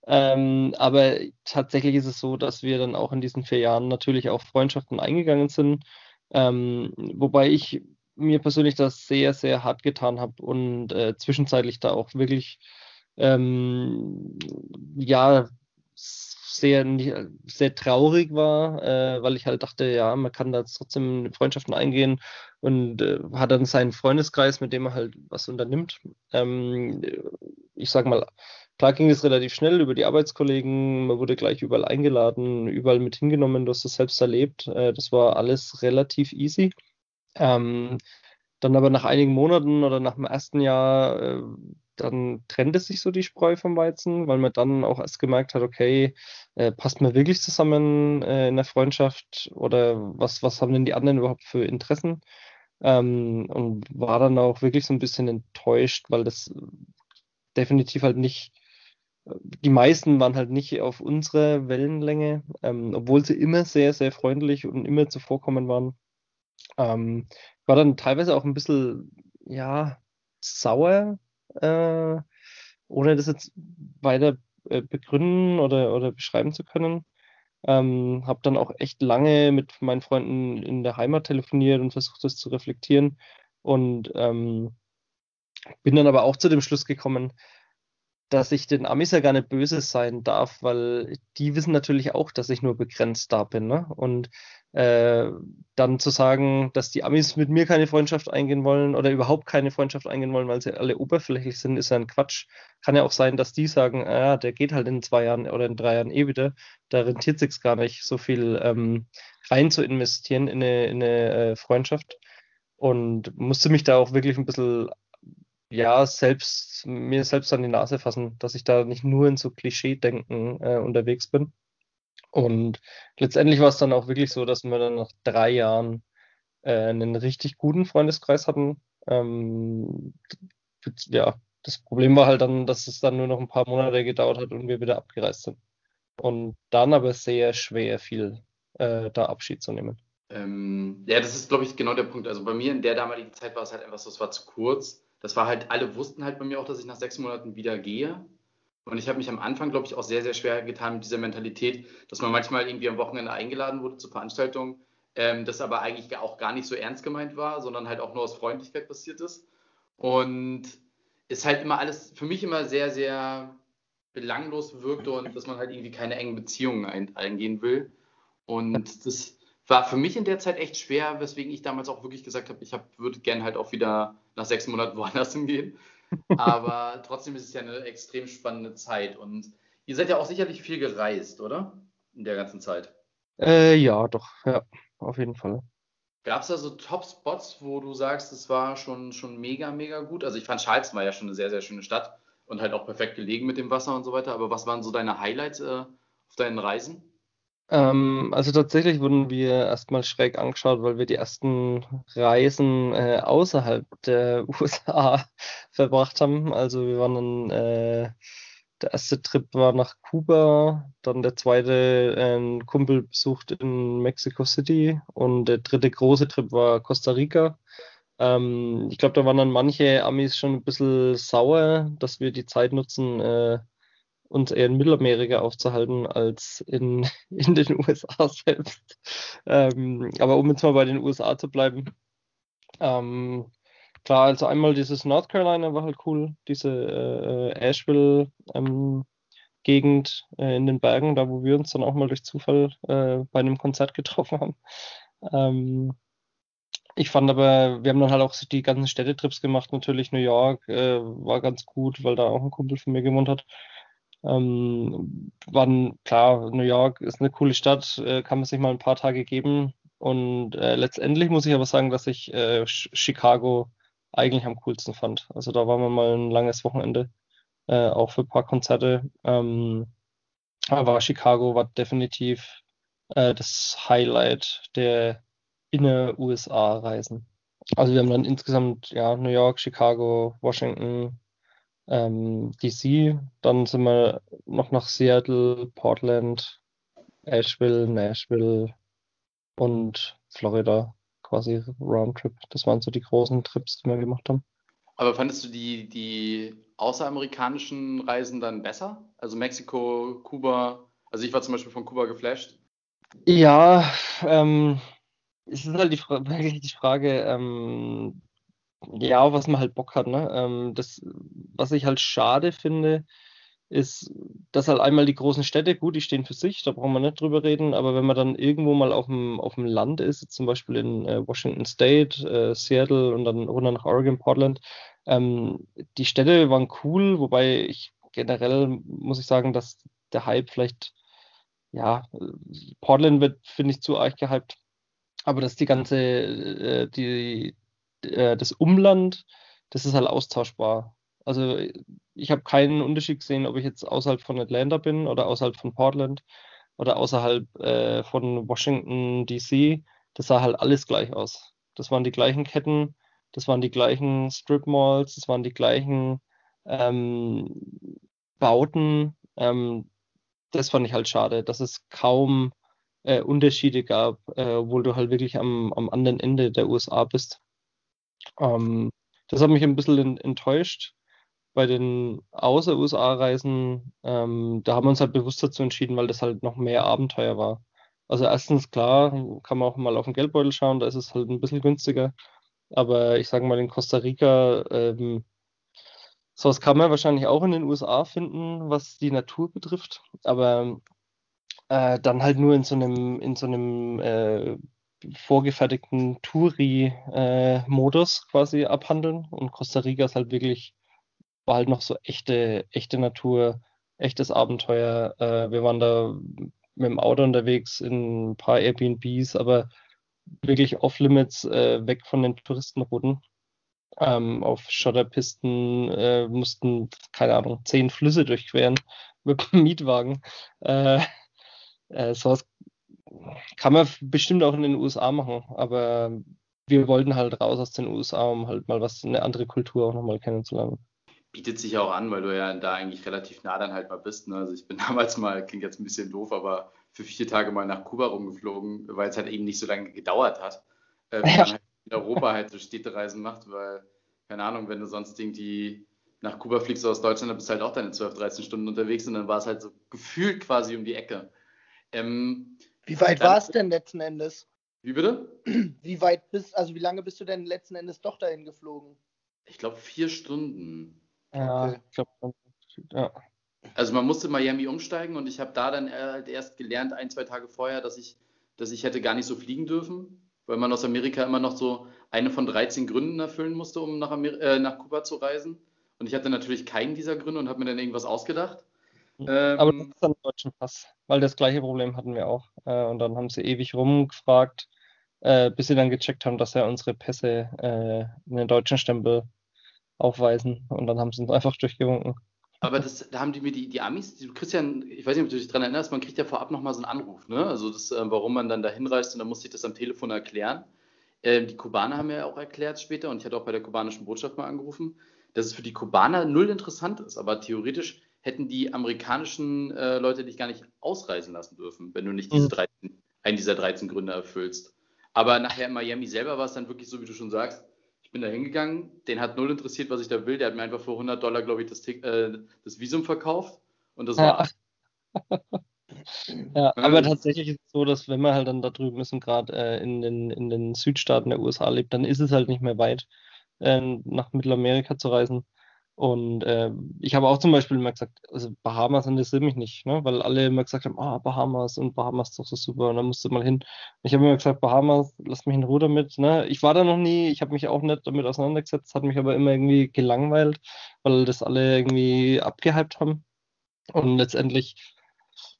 Ähm, aber tatsächlich ist es so, dass wir dann auch in diesen vier Jahren natürlich auch Freundschaften eingegangen sind. Ähm, wobei ich mir persönlich das sehr, sehr hart getan habe und äh, zwischenzeitlich da auch wirklich ähm, ja sehr, sehr traurig war, äh, weil ich halt dachte, ja, man kann da trotzdem Freundschaften eingehen und äh, hat dann seinen Freundeskreis, mit dem er halt was unternimmt. Ähm, ich sag mal, Klar ging es relativ schnell über die Arbeitskollegen, man wurde gleich überall eingeladen, überall mit hingenommen, du hast es selbst erlebt. Äh, das war alles relativ easy. Ähm, dann aber nach einigen Monaten oder nach dem ersten Jahr, äh, dann trennte sich so die Spreu vom Weizen, weil man dann auch erst gemerkt hat, okay, äh, passt man wirklich zusammen in der Freundschaft oder was, was haben denn die anderen überhaupt für Interessen? Ähm, und war dann auch wirklich so ein bisschen enttäuscht, weil das definitiv halt nicht die meisten waren halt nicht auf unserer Wellenlänge, ähm, obwohl sie immer sehr, sehr freundlich und immer zuvorkommen waren. Ähm, war dann teilweise auch ein bisschen, ja, sauer, äh, ohne das jetzt weiter äh, begründen oder, oder beschreiben zu können. Ähm, habe dann auch echt lange mit meinen Freunden in der Heimat telefoniert und versucht, das zu reflektieren. Und ähm, bin dann aber auch zu dem Schluss gekommen, dass ich den Amis ja gar nicht böse sein darf, weil die wissen natürlich auch, dass ich nur begrenzt da bin. Ne? Und äh, dann zu sagen, dass die Amis mit mir keine Freundschaft eingehen wollen oder überhaupt keine Freundschaft eingehen wollen, weil sie alle oberflächlich sind, ist ja ein Quatsch. Kann ja auch sein, dass die sagen, ah, der geht halt in zwei Jahren oder in drei Jahren eh wieder. Da rentiert sich gar nicht, so viel ähm, rein zu investieren in eine, in eine äh, Freundschaft. Und musste mich da auch wirklich ein bisschen ja, selbst, mir selbst an die Nase fassen, dass ich da nicht nur in so Klischee-Denken äh, unterwegs bin. Und letztendlich war es dann auch wirklich so, dass wir dann nach drei Jahren äh, einen richtig guten Freundeskreis hatten. Ähm, ja, das Problem war halt dann, dass es dann nur noch ein paar Monate gedauert hat und wir wieder abgereist sind. Und dann aber sehr schwer viel äh, da Abschied zu nehmen. Ähm, ja, das ist, glaube ich, genau der Punkt. Also bei mir in der damaligen Zeit war es halt einfach so, es war zu kurz das war halt, alle wussten halt bei mir auch, dass ich nach sechs Monaten wieder gehe. Und ich habe mich am Anfang, glaube ich, auch sehr, sehr schwer getan mit dieser Mentalität, dass man manchmal irgendwie am Wochenende eingeladen wurde zur Veranstaltung. ähm, das aber eigentlich auch gar nicht so ernst gemeint war, sondern halt auch nur aus Freundlichkeit passiert ist. Und ist halt immer alles für mich immer sehr, sehr belanglos wirkte und dass man halt irgendwie keine engen Beziehungen ein, eingehen will. Und das war für mich in der Zeit echt schwer, weswegen ich damals auch wirklich gesagt habe, ich hab, würde gerne halt auch wieder nach sechs Monaten woanders hingehen. Aber trotzdem ist es ja eine extrem spannende Zeit. Und ihr seid ja auch sicherlich viel gereist, oder? In der ganzen Zeit. Äh, ja, doch, ja, auf jeden Fall. Gab es da so Top-Spots, wo du sagst, es war schon, schon mega, mega gut? Also ich fand Charleston war ja schon eine sehr, sehr schöne Stadt und halt auch perfekt gelegen mit dem Wasser und so weiter. Aber was waren so deine Highlights äh, auf deinen Reisen? Ähm, also tatsächlich wurden wir erstmal schräg angeschaut, weil wir die ersten Reisen äh, außerhalb der USA verbracht haben. Also wir waren dann, äh, der erste Trip war nach Kuba, dann der zweite äh, ein Kumpel besucht in Mexico City und der dritte große Trip war Costa Rica. Ähm, ich glaube, da waren dann manche Amis schon ein bisschen sauer, dass wir die Zeit nutzen, äh, uns eher in Mittelamerika aufzuhalten als in, in den USA selbst. Ähm, aber um jetzt mal bei den USA zu bleiben, ähm, klar, also einmal dieses North Carolina war halt cool, diese äh, Asheville ähm, Gegend äh, in den Bergen, da wo wir uns dann auch mal durch Zufall äh, bei einem Konzert getroffen haben. Ähm, ich fand aber, wir haben dann halt auch die ganzen Städtetrips gemacht, natürlich New York äh, war ganz gut, weil da auch ein Kumpel von mir gewohnt hat. Ähm, waren, klar, New York ist eine coole Stadt, äh, kann man sich mal ein paar Tage geben. Und äh, letztendlich muss ich aber sagen, dass ich äh, Chicago eigentlich am coolsten fand. Also da waren wir mal ein langes Wochenende, äh, auch für ein paar Konzerte. Ähm, aber Chicago war definitiv äh, das Highlight der inner-USA-Reisen. Also wir haben dann insgesamt ja New York, Chicago, Washington, ähm, DC, dann sind wir noch nach Seattle, Portland, Asheville, Nashville und Florida quasi Roundtrip. Das waren so die großen Trips, die wir gemacht haben. Aber fandest du die, die außeramerikanischen Reisen dann besser? Also Mexiko, Kuba, also ich war zum Beispiel von Kuba geflasht. Ja, ähm, es ist halt die, wirklich die Frage, ähm, ja, was man halt Bock hat. Ne? Ähm, das, was ich halt schade finde, ist, dass halt einmal die großen Städte, gut, die stehen für sich, da brauchen wir nicht drüber reden, aber wenn man dann irgendwo mal auf dem, auf dem Land ist, zum Beispiel in äh, Washington State, äh, Seattle und dann runter nach Oregon, Portland, ähm, die Städte waren cool, wobei ich generell muss ich sagen, dass der Hype vielleicht, ja, Portland wird, finde ich, zu arg gehypt, aber dass die ganze, äh, die, äh, das Umland, das ist halt austauschbar. Also ich habe keinen Unterschied gesehen, ob ich jetzt außerhalb von Atlanta bin oder außerhalb von Portland oder außerhalb äh, von Washington DC. Das sah halt alles gleich aus. Das waren die gleichen Ketten, das waren die gleichen Strip Malls, das waren die gleichen ähm, Bauten. Ähm, das fand ich halt schade, dass es kaum äh, Unterschiede gab, äh, obwohl du halt wirklich am, am anderen Ende der USA bist. Ähm, das hat mich ein bisschen enttäuscht bei den Außer-USA-Reisen. Ähm, da haben wir uns halt bewusst dazu entschieden, weil das halt noch mehr Abenteuer war. Also erstens, klar, kann man auch mal auf den Geldbeutel schauen, da ist es halt ein bisschen günstiger. Aber ich sage mal, in Costa Rica, ähm, sowas kann man wahrscheinlich auch in den USA finden, was die Natur betrifft. Aber äh, dann halt nur in so einem, in so einem äh, vorgefertigten Touri-Modus quasi abhandeln. Und Costa Rica ist halt wirklich, war halt noch so echte, echte Natur, echtes Abenteuer. Äh, wir waren da mit dem Auto unterwegs in ein paar Airbnbs, aber wirklich off-limits, äh, weg von den Touristenrouten. Ähm, auf Schotterpisten äh, mussten, keine Ahnung, zehn Flüsse durchqueren mit dem Mietwagen. Äh, äh, sowas kann man bestimmt auch in den USA machen, aber wir wollten halt raus aus den USA, um halt mal was, eine andere Kultur auch nochmal kennenzulernen. Bietet sich auch an, weil du ja da eigentlich relativ nah dann halt mal bist. Ne? Also ich bin damals mal, klingt jetzt ein bisschen doof, aber für vier Tage mal nach Kuba rumgeflogen, weil es halt eben nicht so lange gedauert hat. Äh, wenn ja. man halt in Europa halt so Städtereisen macht, weil, keine Ahnung, wenn du sonst irgendwie nach Kuba fliegst aus Deutschland, dann bist du halt auch deine 12, 13 Stunden unterwegs und dann war es halt so gefühlt quasi um die Ecke. Ähm, wie weit war es denn letzten Endes? Wie bitte? Wie weit bist, also wie lange bist du denn letzten Endes doch dahin geflogen? Ich glaube vier Stunden. Ja, Okay. ich glaube, ja. Also man musste in Miami umsteigen und ich habe da dann halt erst gelernt, ein, zwei Tage vorher, dass ich, dass ich hätte gar nicht so fliegen dürfen, weil man aus Amerika immer noch so eine von 13 Gründen erfüllen musste, um nach, Amer äh, nach Kuba zu reisen. Und ich hatte natürlich keinen dieser Gründe und habe mir dann irgendwas ausgedacht. Aber das Ähm, ist dann deutschen Pass, weil das gleiche Problem hatten wir auch. Äh, und dann haben sie ewig rumgefragt, äh, bis sie dann gecheckt haben, dass ja unsere Pässe äh, einen deutschen Stempel aufweisen. Und dann haben sie uns einfach durchgewunken. Aber das, da haben die mir die, die Amis, ja, ein- ich weiß nicht, ob du dich daran erinnerst, man kriegt ja vorab nochmal so einen Anruf, ne? Also das, äh, warum man dann da hinreist und dann musste ich das am Telefon erklären. Ähm, die Kubaner haben mir auch erklärt später und ich hatte auch bei der kubanischen Botschaft mal angerufen, dass es für die Kubaner null interessant ist, aber theoretisch hätten die amerikanischen äh, Leute dich gar nicht ausreisen lassen dürfen, wenn du nicht diese Mhm. 13, einen dieser 13 Gründe erfüllst. Aber nachher in Miami selber war es dann wirklich so, wie du schon sagst, ich bin da hingegangen, den hat null interessiert, was ich da will. Der hat mir einfach für 100 Dollar, glaube ich, das, äh, das Visum verkauft und das Ja. war's. Ja, aber tatsächlich ist es so, dass wenn man halt dann da drüben ist und gerade äh, in den, in den Südstaaten der USA lebt, dann ist es halt nicht mehr weit, ähm, nach Mittelamerika zu reisen. Und äh, ich habe auch zum Beispiel immer gesagt, also Bahamas interessiert mich nicht, ne? Weil alle immer gesagt haben, ah, Bahamas und Bahamas ist doch so super und da musst du mal hin. Und ich habe immer gesagt, Bahamas, lass mich in Ruhe damit, ne? Ich war da noch nie, ich habe mich auch nicht damit auseinandergesetzt, hat mich aber immer irgendwie gelangweilt, weil das alle irgendwie abgehypt haben. Und letztendlich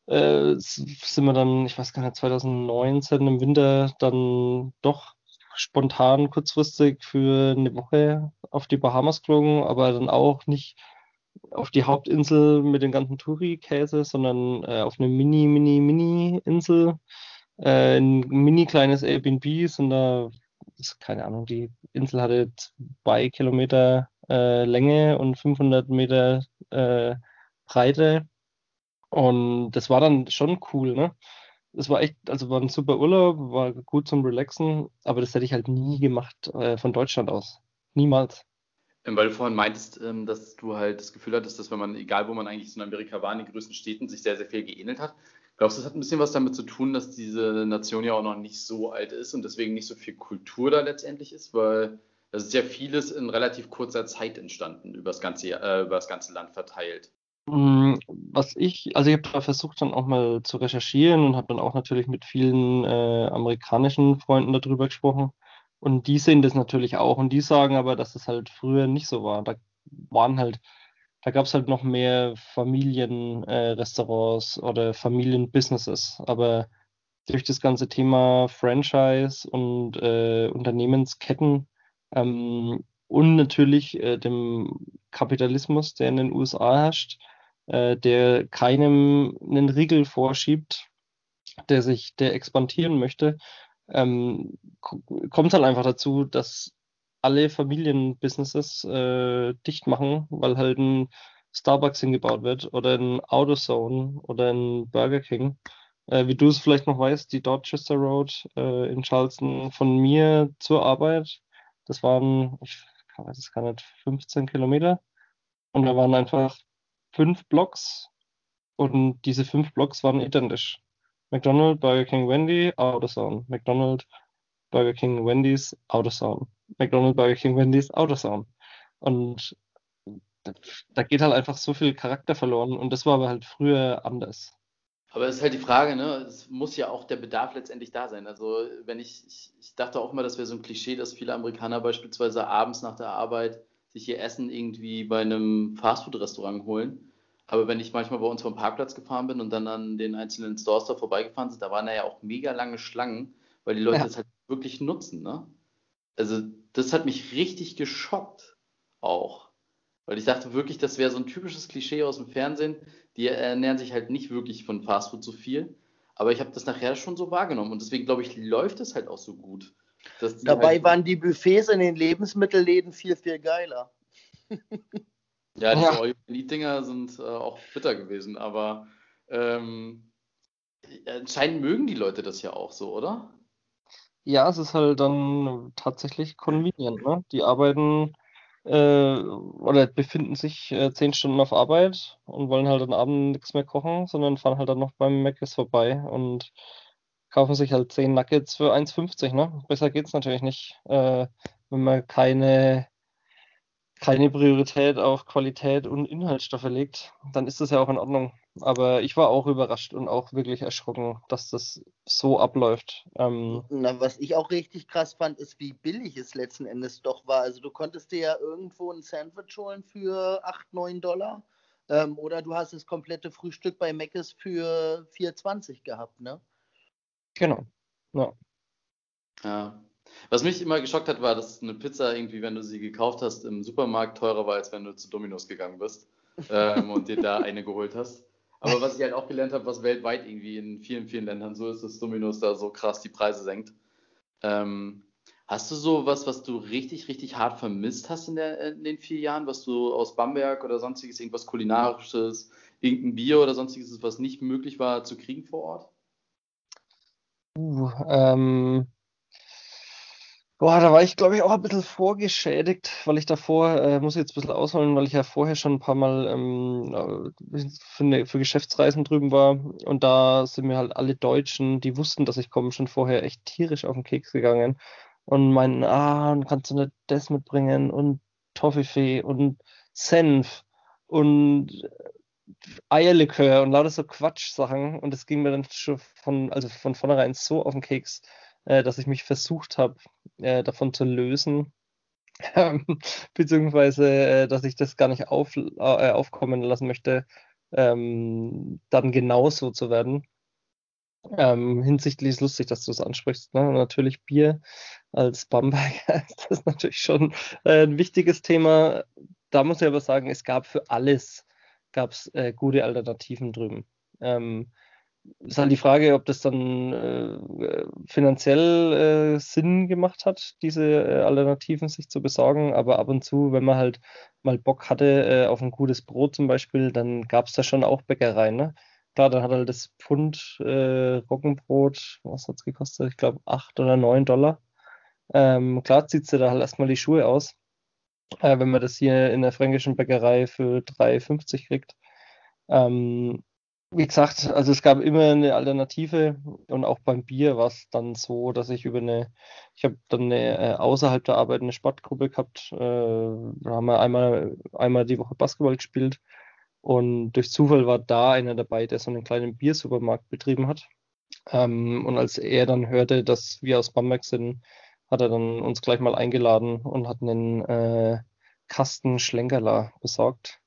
äh, sind wir dann, ich weiß gar nicht, 2019 im Winter dann doch spontan kurzfristig für eine Woche auf die Bahamas geflogen, aber dann auch nicht auf die Hauptinsel mit den ganzen Touri-Käse, sondern äh, auf eine Mini, Mini, Mini-Insel, äh, ein mini kleines Airbnb, sind da, keine Ahnung, die Insel hatte zwei Kilometer äh, Länge und 500 Meter äh, Breite. Und das war dann schon cool, ne? Es war echt, also war ein super Urlaub, war gut zum Relaxen, aber das hätte ich halt nie gemacht äh, von Deutschland aus. Niemals. Ähm, Weil du vorhin meintest, ähm, dass du halt das Gefühl hattest, dass wenn man, egal wo man eigentlich in Amerika war, in den größten Städten, sich sehr, sehr viel geähnelt hat. Glaubst du, das hat ein bisschen was damit zu tun, dass diese Nation ja auch noch nicht so alt ist und deswegen nicht so viel Kultur da letztendlich ist? Weil es ist ja vieles in relativ kurzer Zeit entstanden, über das ganze, äh, über das ganze Land verteilt. Mm, Was ich, also ich habe da versucht dann auch mal zu recherchieren und habe dann auch natürlich mit vielen äh, amerikanischen Freunden darüber gesprochen. Und die sehen das natürlich auch und die sagen aber, dass es halt früher nicht so war. Da waren halt, da gab es halt noch mehr Familienrestaurants äh, oder Familienbusinesses. Aber durch das ganze Thema Franchise und äh, Unternehmensketten ähm, und natürlich äh, dem Kapitalismus, der in den USA herrscht, äh, der keinem einen Riegel vorschiebt, der sich, der expandieren möchte, ähm, kommt halt einfach dazu, dass alle Familienbusinesses äh, dicht machen, weil halt ein Starbucks hingebaut wird oder ein AutoZone oder ein Burger King. Äh, wie du es vielleicht noch weißt, die Dorchester Road äh, in Charleston von mir zur Arbeit, das waren, ich weiß es gar nicht, 15 Kilometer. Und da waren einfach fünf Blocks und diese fünf Blocks waren identisch. McDonald's, Burger King, Wendy, AutoZone. McDonald's, Burger King, Wendy's, AutoZone. McDonald's, Burger King, Wendy's, AutoZone. Und da geht halt einfach so viel Charakter verloren und das war aber halt früher anders. Aber es ist halt die Frage, ne? Es muss ja auch der Bedarf letztendlich da sein. Also, wenn ich, ich, ich dachte auch immer, das wäre so ein Klischee, dass viele Amerikaner beispielsweise abends nach der Arbeit sich ihr Essen irgendwie bei einem Fastfood-Restaurant holen. Aber wenn ich manchmal bei uns vom Parkplatz gefahren bin und dann an den einzelnen Stores da vorbeigefahren sind, da waren da ja auch mega lange Schlangen, weil die Leute Ja. das halt wirklich nutzen, ne? Also, das hat mich richtig geschockt auch. Weil ich dachte wirklich, das wäre so ein typisches Klischee aus dem Fernsehen. Die ernähren sich halt nicht wirklich von Fastfood so viel. Aber ich habe das nachher schon so wahrgenommen. Und deswegen glaube ich, läuft es halt auch so gut. Die Dabei halt, waren die Buffets in den Lebensmittelläden viel, viel geiler. Ja, diese Ja. All-You-Can-Eat-Dinger sind äh, auch bitter gewesen. Aber ähm, anscheinend mögen die Leute das ja auch so, oder? Ja, es ist halt dann tatsächlich convenient, ne? Die arbeiten äh, oder befinden sich äh, zehn Stunden auf Arbeit und wollen halt am Abend nichts mehr kochen, sondern fahren halt dann noch beim Mc's vorbei und kaufen sich halt 10 Nuggets für 1,50. Ne? Besser geht es natürlich nicht, äh, wenn man keine, keine Priorität auf Qualität und Inhaltsstoffe legt. Dann ist das ja auch in Ordnung. Aber ich war auch überrascht und auch wirklich erschrocken, dass das so abläuft. Ähm, Na, was ich auch richtig krass fand, ist, wie billig es letzten Endes doch war. Also du konntest dir ja irgendwo ein Sandwich holen für 8, 9 Dollar. Ähm, oder du hast das komplette Frühstück bei Mc's für 4,20 gehabt, ne? Genau. Ja. Ja. Was mich immer geschockt hat, war, dass eine Pizza irgendwie, wenn du sie gekauft hast, im Supermarkt teurer war, als wenn du zu Domino's gegangen bist ähm, und dir da eine geholt hast. Aber was ich halt auch gelernt habe, was weltweit irgendwie in vielen, vielen Ländern so ist, dass Domino's da so krass die Preise senkt. Ähm, hast du so was, was du richtig, richtig hart vermisst hast in, der, in den vier Jahren, was du aus Bamberg oder sonstiges, irgendwas Kulinarisches, irgendein Bier oder sonstiges, was nicht möglich war zu kriegen vor Ort? Uh, ähm, boah, da war ich, glaube ich, auch ein bisschen vorgeschädigt, weil ich davor, äh, muss ich jetzt ein bisschen ausholen, weil ich ja vorher schon ein paar Mal ähm, äh, für, eine, für Geschäftsreisen drüben war. Und da sind mir halt alle Deutschen, die wussten, dass ich komme, schon vorher echt tierisch auf den Keks gegangen. Und meinten, ah, kannst du nicht das mitbringen? Und Toffifee und Senf und Eierlikör und lauter so Quatschsachen. Und es ging mir dann schon von, also von vornherein so auf den Keks, äh, dass ich mich versucht habe, äh, davon zu lösen. Beziehungsweise, äh, dass ich das gar nicht auf, äh, aufkommen lassen möchte, ähm, dann genauso zu werden. Ähm, hinsichtlich ist lustig, dass du es ansprichst. Ne? Natürlich Bier als Bamberger ist das natürlich schon äh, ein wichtiges Thema. Da muss ich aber sagen, es gab für alles gab es äh, gute Alternativen drüben. Ähm, ist halt die Frage, ob das dann äh, finanziell äh, Sinn gemacht hat, diese äh, Alternativen sich zu besorgen. Aber ab und zu, wenn man halt mal Bock hatte äh, auf ein gutes Brot zum Beispiel, dann gab es da schon auch Bäckereien. Ne? Klar, dann hat halt das Pfund äh, Roggenbrot, was hat es gekostet? Ich glaube 8 oder 9 Dollar. Ähm, klar zieht sie da halt erstmal die Schuhe aus äh, wenn man das hier in der fränkischen Bäckerei für 3,50 kriegt. Ähm, wie gesagt, also es gab immer eine Alternative und auch beim Bier war es dann so, dass ich über eine, ich habe dann eine äh, außerhalb der Arbeit eine Sportgruppe gehabt. Äh, da haben wir einmal, einmal die Woche Basketball gespielt und durch Zufall war da einer dabei, der so einen kleinen Biersupermarkt betrieben hat. Ähm, und als er dann hörte, dass wir aus Bamberg sind, hat er dann uns gleich mal eingeladen und hat einen äh, Kasten Schlenkerler besorgt.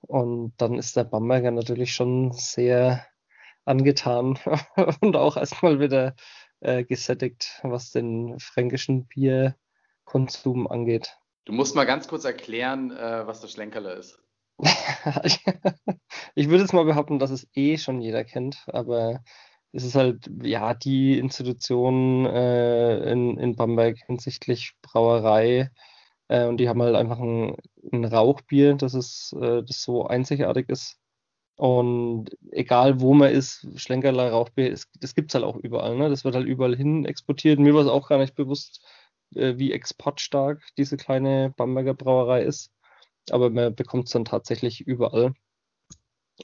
Und dann ist der Bamberger natürlich schon sehr angetan und auch erstmal wieder äh, gesättigt, was den fränkischen Bierkonsum angeht. Du musst mal ganz kurz erklären, äh, was der Schlenkerler ist. ich würde jetzt mal behaupten, dass es eh schon jeder kennt, aber es ist halt ja die Institution äh, in, in Bamberg hinsichtlich Brauerei. Äh, und die haben halt einfach ein, ein Rauchbier, das, ist, äh, das so einzigartig ist. Und egal wo man ist, Schlenkerler Rauchbier, ist, das gibt es halt auch überall. Ne? Das wird halt überall hin exportiert. Mir war es auch gar nicht bewusst, äh, wie exportstark diese kleine Bamberger Brauerei ist. Aber man bekommt es dann tatsächlich überall.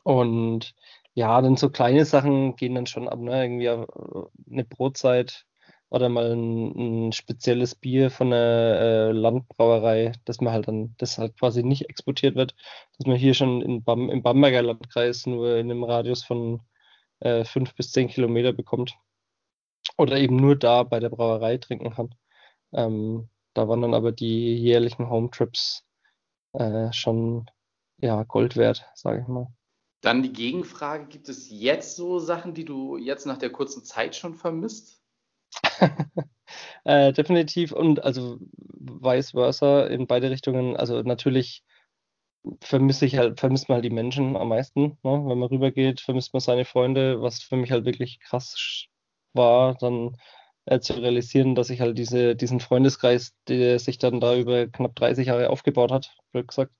Und ja, dann so kleine Sachen gehen dann schon ab, ne? Irgendwie äh, eine Brotzeit oder mal ein, ein spezielles Bier von einer äh, Landbrauerei, dass man halt dann, das halt quasi nicht exportiert wird, dass man hier schon in Bam, im Bamberger Landkreis nur in einem Radius von äh, fünf bis zehn Kilometer bekommt. Oder eben nur da bei der Brauerei trinken kann. Ähm, da waren dann aber die jährlichen Hometrips äh, schon ja, Gold wert, sage ich mal. Dann die Gegenfrage, gibt es jetzt so Sachen, die du jetzt nach der kurzen Zeit schon vermisst? äh, definitiv und also vice versa in beide Richtungen. Also natürlich vermisse ich halt, vermisst man halt die Menschen am meisten. Ne? Wenn man rübergeht, vermisst man seine Freunde, was für mich halt wirklich krass war, dann äh, zu realisieren, dass ich halt diese, diesen Freundeskreis, der sich dann da über knapp 30 Jahre aufgebaut hat, blöd gesagt,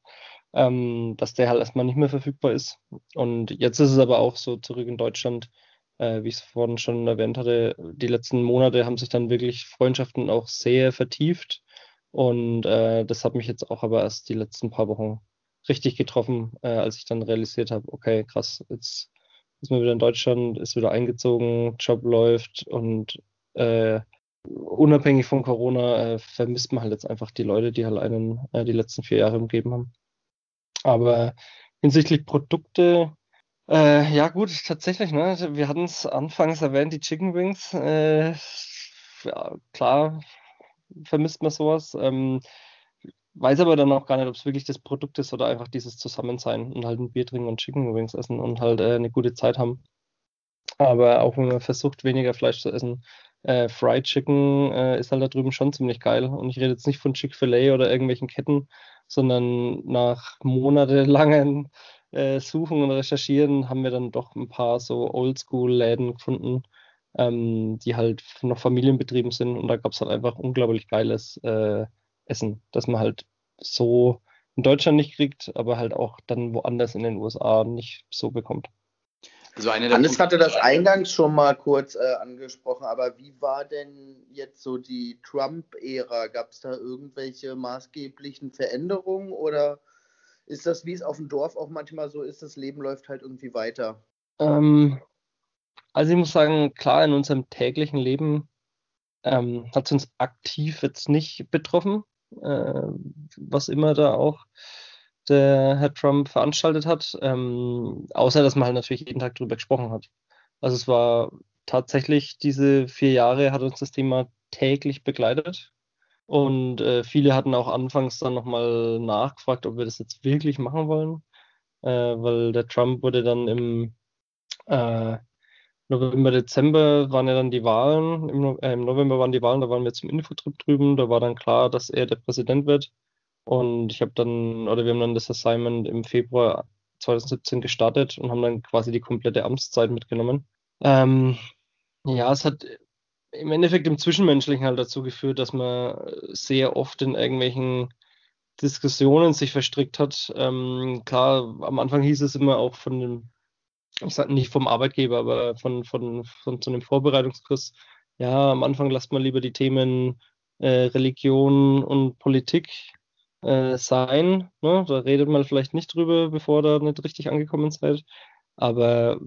ähm, dass der halt erstmal nicht mehr verfügbar ist. Und jetzt ist es aber auch so zurück in Deutschland, äh, wie ich es vorhin schon erwähnt hatte, die letzten Monate haben sich dann wirklich Freundschaften auch sehr vertieft. Und äh, das hat mich jetzt auch aber erst die letzten paar Wochen richtig getroffen, äh, als ich dann realisiert habe, okay, krass, jetzt ist man wieder in Deutschland, ist wieder eingezogen, Job läuft und äh, unabhängig von Corona äh, vermisst man halt jetzt einfach die Leute, die halt einen äh, die letzten vier Jahre umgeben haben. Aber hinsichtlich Produkte, äh, ja gut, tatsächlich, ne? Wir hatten es anfangs erwähnt, die Chicken Wings. Äh, ja, klar vermisst man sowas. Ähm, weiß aber dann auch gar nicht, ob es wirklich das Produkt ist oder einfach dieses Zusammensein und halt ein Bier trinken und Chicken Wings essen und halt äh, eine gute Zeit haben. Aber auch wenn man versucht, weniger Fleisch zu essen, äh, Fried Chicken äh, ist halt da drüben schon ziemlich geil. Und ich rede jetzt nicht von Chick-fil-A oder irgendwelchen Ketten, sondern nach monatelangen äh, Suchen und Recherchieren haben wir dann doch ein paar so Oldschool-Läden gefunden, ähm, die halt noch familienbetrieben sind. Und da gab es halt einfach unglaublich geiles äh, Essen, das man halt so in Deutschland nicht kriegt, aber halt auch dann woanders in den USA nicht so bekommt. Also eine Hannes hatte das eingangs schon mal kurz äh, angesprochen, aber wie war denn jetzt so die Trump-Ära? Gab es da irgendwelche maßgeblichen Veränderungen oder ist das, wie es auf dem Dorf auch manchmal so ist, das Leben läuft halt irgendwie weiter? Ähm, also ich muss sagen, klar, in unserem täglichen Leben ähm, hat es uns aktiv jetzt nicht betroffen, äh, was immer da auch der Herr Trump veranstaltet hat, ähm, außer dass man halt natürlich jeden Tag darüber gesprochen hat. Also es war tatsächlich, diese vier Jahre hat uns das Thema täglich begleitet. Und äh, viele hatten auch anfangs dann nochmal nachgefragt, ob wir das jetzt wirklich machen wollen. Äh, weil der Trump wurde dann im äh, November, Dezember waren ja dann die Wahlen. Im, äh, Im, November waren die Wahlen, da waren wir zum Infotrip drüben. Da war dann klar, dass er der Präsident wird. Und ich habe dann, oder wir haben dann das Assignment im Februar 2017 gestartet und haben dann quasi die komplette Amtszeit mitgenommen. Ähm, ja, es hat im Endeffekt im Zwischenmenschlichen halt dazu geführt, dass man sehr oft in irgendwelchen Diskussionen sich verstrickt hat. Ähm, klar, am Anfang hieß es immer auch von dem, ich sage nicht vom Arbeitgeber, aber von, von, von so einem Vorbereitungskurs, ja, am Anfang lasst man lieber die Themen äh, Religion und Politik äh, sein. Ne? Da redet man vielleicht nicht drüber, bevor da nicht richtig angekommen seid. Aber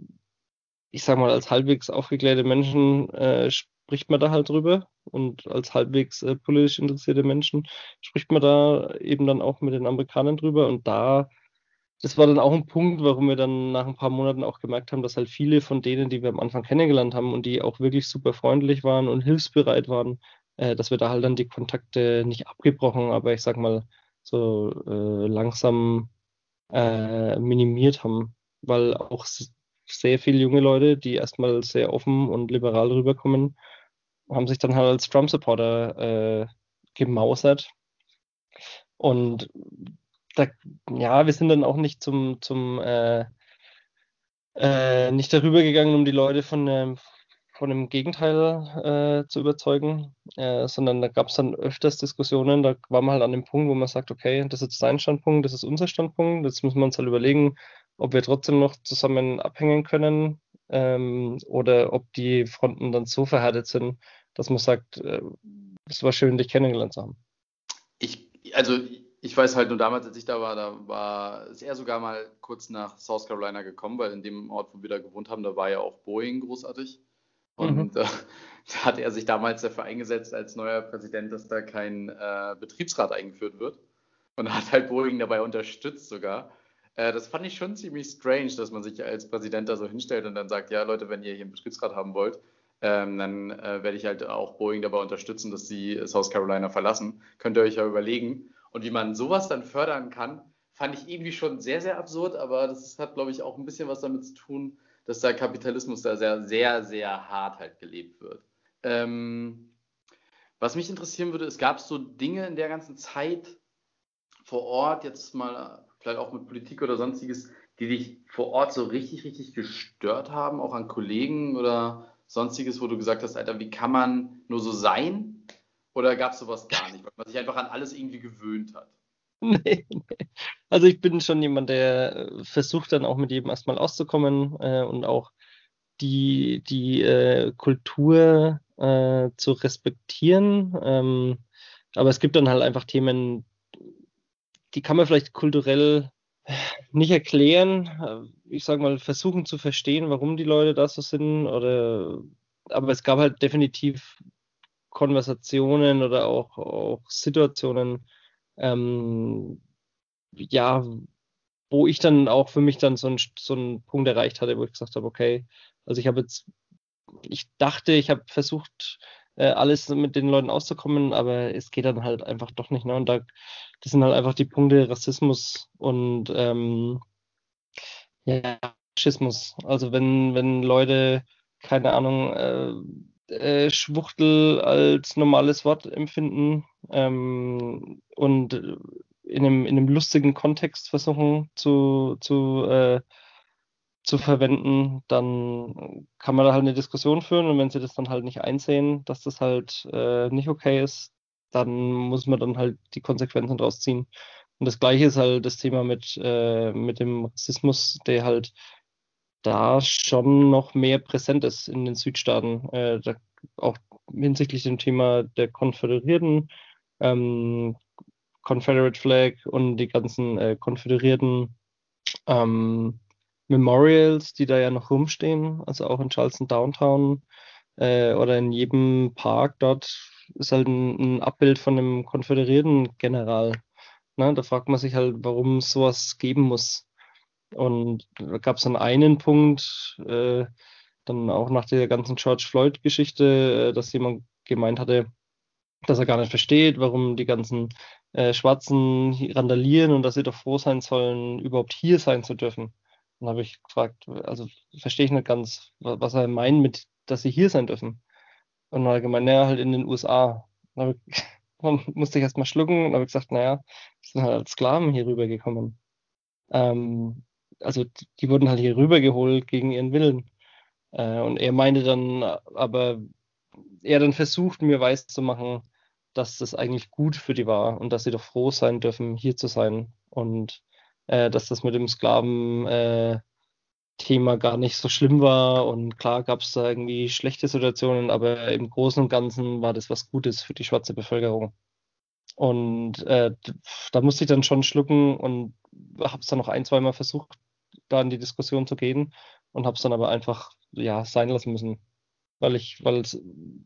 ich sag mal, als halbwegs aufgeklärte Menschen äh, spricht man da halt drüber. Und als halbwegs äh, politisch interessierte Menschen spricht man da eben dann auch mit den Amerikanern drüber. Und da, das war dann auch ein Punkt, warum wir dann nach ein paar Monaten auch gemerkt haben, dass halt viele von denen, die wir am Anfang kennengelernt haben und die auch wirklich super freundlich waren und hilfsbereit waren, äh, dass wir da halt dann die Kontakte nicht abgebrochen, aber ich sag mal, so äh, langsam äh, minimiert haben, weil auch sehr viele junge Leute, die erstmal sehr offen und liberal rüberkommen, haben sich dann halt als Trump-Supporter äh, gemausert. Und da, ja, wir sind dann auch nicht zum, zum äh, äh, nicht darüber gegangen, um die Leute von, ähm, von dem Gegenteil äh, zu überzeugen, äh, sondern da gab es dann öfters Diskussionen, da war man halt an dem Punkt, wo man sagt, okay, das ist sein Standpunkt, das ist unser Standpunkt, jetzt müssen wir uns halt überlegen, ob wir trotzdem noch zusammen abhängen können ähm, oder ob die Fronten dann so verhärtet sind, dass man sagt, äh, es war schön, dich kennengelernt zu haben. Ich, also ich weiß halt nur damals, als ich da war, da war ist er sogar mal kurz nach South Carolina gekommen, weil in dem Ort, wo wir da gewohnt haben, da war ja auch Boeing großartig. Und mhm. da hat er sich damals dafür eingesetzt, als neuer Präsident, dass da kein äh, Betriebsrat eingeführt wird. Und hat halt Boeing dabei unterstützt sogar. Äh, das fand ich schon ziemlich strange, dass man sich als Präsident da so hinstellt und dann sagt, ja Leute, wenn ihr hier einen Betriebsrat haben wollt, ähm, dann äh, werde ich halt auch Boeing dabei unterstützen, dass sie South Carolina verlassen. Könnt ihr euch ja überlegen. Und wie man sowas dann fördern kann, fand ich irgendwie schon sehr, sehr absurd, aber das hat, glaube ich, auch ein bisschen was damit zu tun, dass der Kapitalismus da sehr, sehr, sehr hart halt gelebt wird. Ähm, was mich interessieren würde, es gab so Dinge in der ganzen Zeit vor Ort, jetzt mal vielleicht auch mit Politik oder sonstiges, die dich vor Ort so richtig, richtig gestört haben, auch an Kollegen oder sonstiges, wo du gesagt hast, Alter, wie kann man nur so sein? Oder gab es sowas gar nicht, weil man sich einfach an alles irgendwie gewöhnt hat? Also ich bin schon jemand, der äh, versucht dann auch mit jedem erstmal auszukommen äh, und auch die, die äh, Kultur äh, zu respektieren. Ähm, aber es gibt dann halt einfach Themen, die kann man vielleicht kulturell nicht erklären, äh, ich sag mal, versuchen zu verstehen, warum die Leute da so sind. Oder aber es gab halt definitiv Konversationen oder auch, auch Situationen, ähm, ja, wo ich dann auch für mich dann so, ein, so einen Punkt erreicht hatte, wo ich gesagt habe, okay, also ich habe jetzt, ich dachte, ich habe versucht, äh, alles mit den Leuten auszukommen, aber es geht dann halt einfach doch nicht. Ne? Und da, das sind halt einfach die Punkte Rassismus und ähm, ja, Faschismus. Also wenn, wenn Leute, keine Ahnung, äh, äh, Schwuchtel als normales Wort empfinden ähm, und in einem, in einem lustigen Kontext versuchen zu, zu, äh, zu verwenden, dann kann man da halt eine Diskussion führen und wenn sie das dann halt nicht einsehen, dass das halt äh, nicht okay ist, dann muss man dann halt die Konsequenzen draus ziehen. Und das gleiche ist halt das Thema mit, äh, mit dem Rassismus, der halt da schon noch mehr präsent ist in den Südstaaten. Äh, da, auch hinsichtlich dem Thema der Konföderierten, ähm, Confederate Flag und die ganzen äh, konföderierten ähm, Memorials, die da ja noch rumstehen, also auch in Charleston Downtown äh, oder in jedem Park dort ist halt ein, ein Abbild von einem konföderierten General. Ne? Da fragt man sich halt, warum es sowas geben muss. Und da gab es dann einen Punkt, äh, dann auch nach der ganzen George Floyd-Geschichte, äh, dass jemand gemeint hatte, dass er gar nicht versteht, warum die ganzen äh, Schwarzen randalieren und dass sie doch froh sein sollen, überhaupt hier sein zu dürfen. Dann habe ich gefragt, also verstehe ich nicht ganz, was er meint mit, dass sie hier sein dürfen. Und dann hat er gemeint, naja, halt in den USA. Dann, ich, dann musste ich erst mal schlucken und habe gesagt, naja, sind halt als Sklaven hier rübergekommen. Ähm, also die wurden halt hier rübergeholt gegen ihren Willen. Äh, und er meinte dann, aber er dann versucht, mir weiszumachen, dass das eigentlich gut für die war und dass sie doch froh sein dürfen, hier zu sein. Und äh, dass das mit dem Sklaven-Thema äh, gar nicht so schlimm war. Und klar gab es da irgendwie schlechte Situationen, aber im Großen und Ganzen war das was Gutes für die schwarze Bevölkerung. Und äh, da musste ich dann schon schlucken und habe es dann noch ein, zwei Mal versucht, da in die Diskussion zu gehen und habe es dann aber einfach ja sein lassen müssen weil ich, weil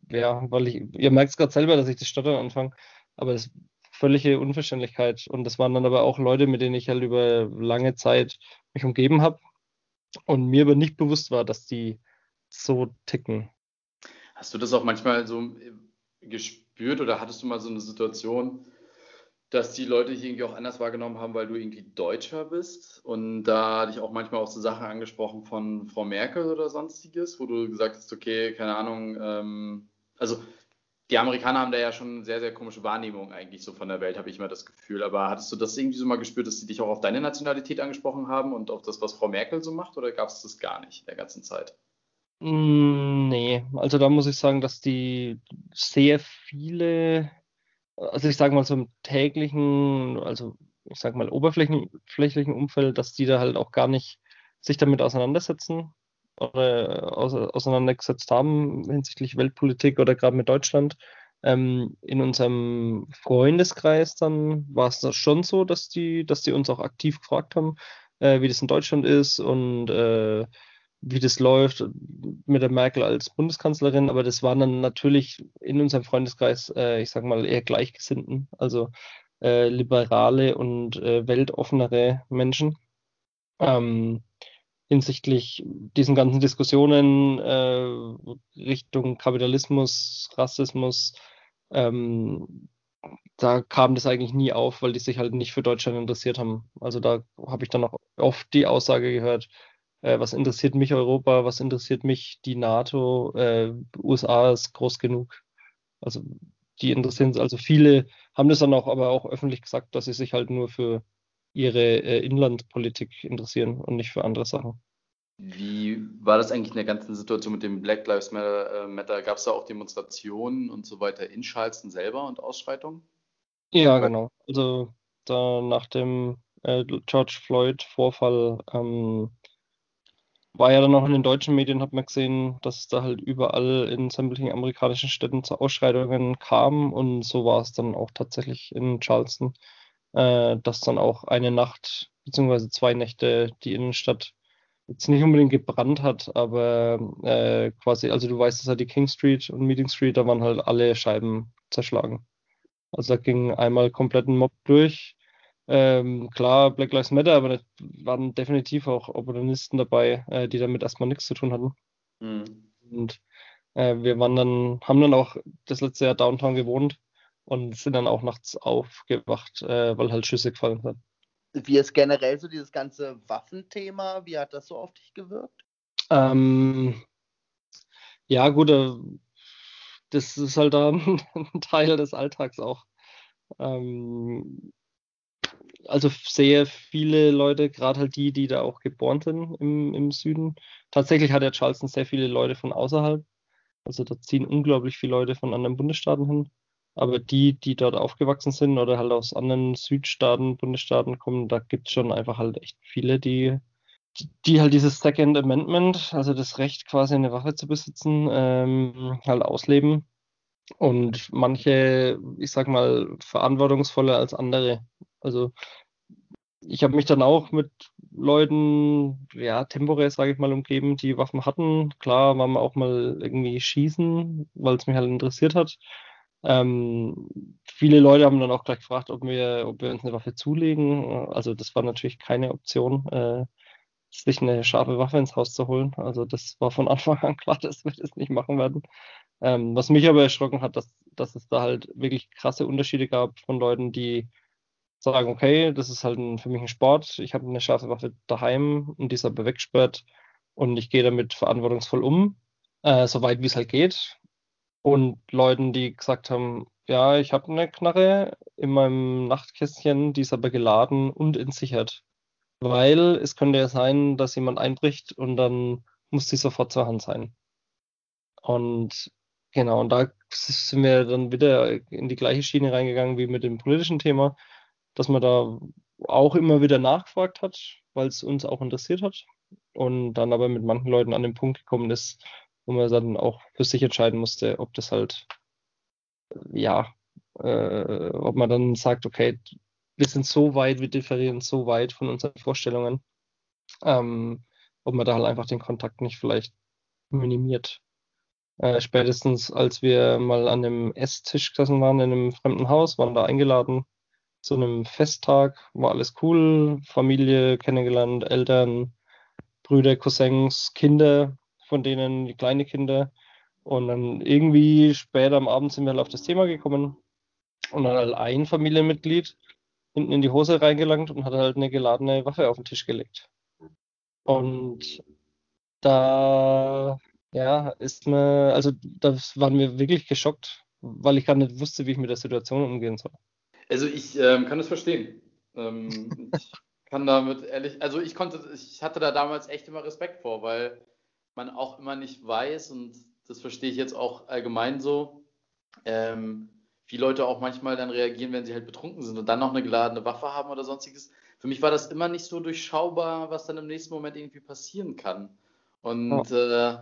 ja, weil ich, ihr merkt es gerade selber, dass ich das Stottern anfange, aber das ist völlige Unverständlichkeit. Und das waren dann aber auch Leute, mit denen ich halt über lange Zeit mich umgeben habe und mir aber nicht bewusst war, dass die so ticken. Hast du das auch manchmal so gespürt oder hattest du mal so eine Situation, dass die Leute dich irgendwie auch anders wahrgenommen haben, weil du irgendwie Deutscher bist. Und da hatte ich auch manchmal auch so Sachen angesprochen von Frau Merkel oder sonstiges, wo du gesagt hast, okay, keine Ahnung, ähm, also die Amerikaner haben da ja schon sehr, sehr komische Wahrnehmung eigentlich so von der Welt, habe ich immer das Gefühl. Aber hattest du das irgendwie so mal gespürt, dass sie dich auch auf deine Nationalität angesprochen haben und auf das, was Frau Merkel so macht? Oder gab es das gar nicht in der ganzen Zeit? Mm, nee, also da muss ich sagen, dass die sehr viele also ich sage mal so im täglichen, also ich sage mal oberflächlichen Umfeld, dass die da halt auch gar nicht sich damit auseinandersetzen oder auseinandergesetzt haben hinsichtlich Weltpolitik oder gerade mit Deutschland. Ähm, in unserem Freundeskreis dann war es schon so, dass die, dass die uns auch aktiv gefragt haben, äh, wie das in Deutschland ist und äh, wie das läuft mit der Merkel als Bundeskanzlerin, aber das waren dann natürlich in unserem Freundeskreis, äh, ich sag mal, eher Gleichgesinnten, also äh, liberale und äh, weltoffenere Menschen. Ähm, hinsichtlich diesen ganzen Diskussionen äh, Richtung Kapitalismus, Rassismus, ähm, da kam das eigentlich nie auf, weil die sich halt nicht für Deutschland interessiert haben. Also da habe ich dann auch oft die Aussage gehört, äh, was interessiert mich Europa, was interessiert mich die NATO, äh, USA ist groß genug. Also die interessieren sich, also viele haben das dann auch aber auch öffentlich gesagt, dass sie sich halt nur für ihre äh, Inlandpolitik interessieren und nicht für andere Sachen. Wie war das eigentlich in der ganzen Situation mit dem Black Lives Matter? Äh, Matter? Gab es da auch Demonstrationen und so weiter in Charleston selber und Ausschreitungen? Ja, genau. Also da nach dem äh, George Floyd-Vorfall ähm, war ja dann auch in den deutschen Medien, hat man gesehen, dass es da halt überall in sämtlichen amerikanischen Städten zu Ausschreitungen kam und so war es dann auch tatsächlich in Charleston. äh, dass dann auch eine Nacht beziehungsweise zwei Nächte die Innenstadt jetzt nicht unbedingt gebrannt hat, aber äh, quasi, also du weißt, dass halt die King Street und Meeting Street, da waren halt alle Scheiben zerschlagen. Also da ging einmal komplett ein Mob durch. Ähm, klar, Black Lives Matter, aber da waren definitiv auch Opportunisten dabei, äh, die damit erstmal nichts zu tun hatten. Mhm. Und äh, wir waren dann, haben dann auch das letzte Jahr Downtown gewohnt und sind dann auch nachts aufgewacht, äh, weil halt Schüsse gefallen sind. Wie ist generell so dieses ganze Waffenthema, wie hat das so auf dich gewirkt? Ähm, ja, gut, äh, das ist halt dann ein Teil des Alltags auch. Ähm, also sehr viele Leute, gerade halt die, die da auch geboren sind im, im Süden. Tatsächlich hat der Charleston sehr viele Leute von außerhalb. Also da ziehen unglaublich viele Leute von anderen Bundesstaaten hin. Aber die, die dort aufgewachsen sind oder halt aus anderen Südstaaten, Bundesstaaten kommen, da gibt es schon einfach halt echt viele, die, die halt dieses Second Amendment, also das Recht quasi eine Waffe zu besitzen, ähm, halt ausleben. Und manche, ich sag mal, verantwortungsvoller als andere. Also ich habe mich dann auch mit Leuten, ja, temporär, sage ich mal, umgeben, die Waffen hatten. Klar, waren wir auch mal irgendwie schießen, weil es mich halt interessiert hat. Ähm, viele Leute haben dann auch gleich gefragt, ob wir, ob wir uns eine Waffe zulegen. Also das war natürlich keine Option, äh, sich eine scharfe Waffe ins Haus zu holen. Also das war von Anfang an klar, dass wir das nicht machen werden. Ähm, was mich aber erschrocken hat, dass, dass es da halt wirklich krasse Unterschiede gab von Leuten, die sagen, okay, das ist halt ein, für mich ein Sport, ich habe eine scharfe Waffe daheim und die ist aber weggesperrt und ich gehe damit verantwortungsvoll um, äh, soweit wie es halt geht. Und Leuten, die gesagt haben, ja, ich habe eine Knarre in meinem Nachtkästchen, die ist aber geladen und entsichert. Weil es könnte ja sein, dass jemand einbricht und dann muss die sofort zur Hand sein. Und genau, und da sind wir dann wieder in die gleiche Schiene reingegangen wie mit dem politischen Thema dass man da auch immer wieder nachgefragt hat, weil es uns auch interessiert hat. Und dann aber mit manchen Leuten an den Punkt gekommen ist, wo man dann auch für sich entscheiden musste, ob das halt, ja, äh, ob man dann sagt, okay, wir sind so weit, wir differieren so weit von unseren Vorstellungen, ähm, ob man da halt einfach den Kontakt nicht vielleicht minimiert. Äh, spätestens als wir mal an einem Esstisch gesessen waren in einem fremden Haus, waren da eingeladen zu einem Festtag, war alles cool, Familie kennengelernt, Eltern, Brüder, Cousins, Kinder, von denen kleine Kinder. Und dann irgendwie später am Abend sind wir halt auf das Thema gekommen und dann halt ein Familienmitglied hinten in die Hose reingelangt und hat halt eine geladene Waffe auf den Tisch gelegt. Und da, ja, ist mir, also da waren wir wirklich geschockt, weil ich gar nicht wusste, wie ich mit der Situation umgehen soll. Also ich ähm, kann das verstehen. Ähm, ich kann damit ehrlich, also ich konnte, ich hatte da damals echt immer Respekt vor, weil man auch immer nicht weiß und das verstehe ich jetzt auch allgemein so, ähm, wie Leute auch manchmal dann reagieren, wenn sie halt betrunken sind und dann noch eine geladene Waffe haben oder sonstiges. Für mich war das immer nicht so durchschaubar, was dann im nächsten Moment irgendwie passieren kann. Und äh,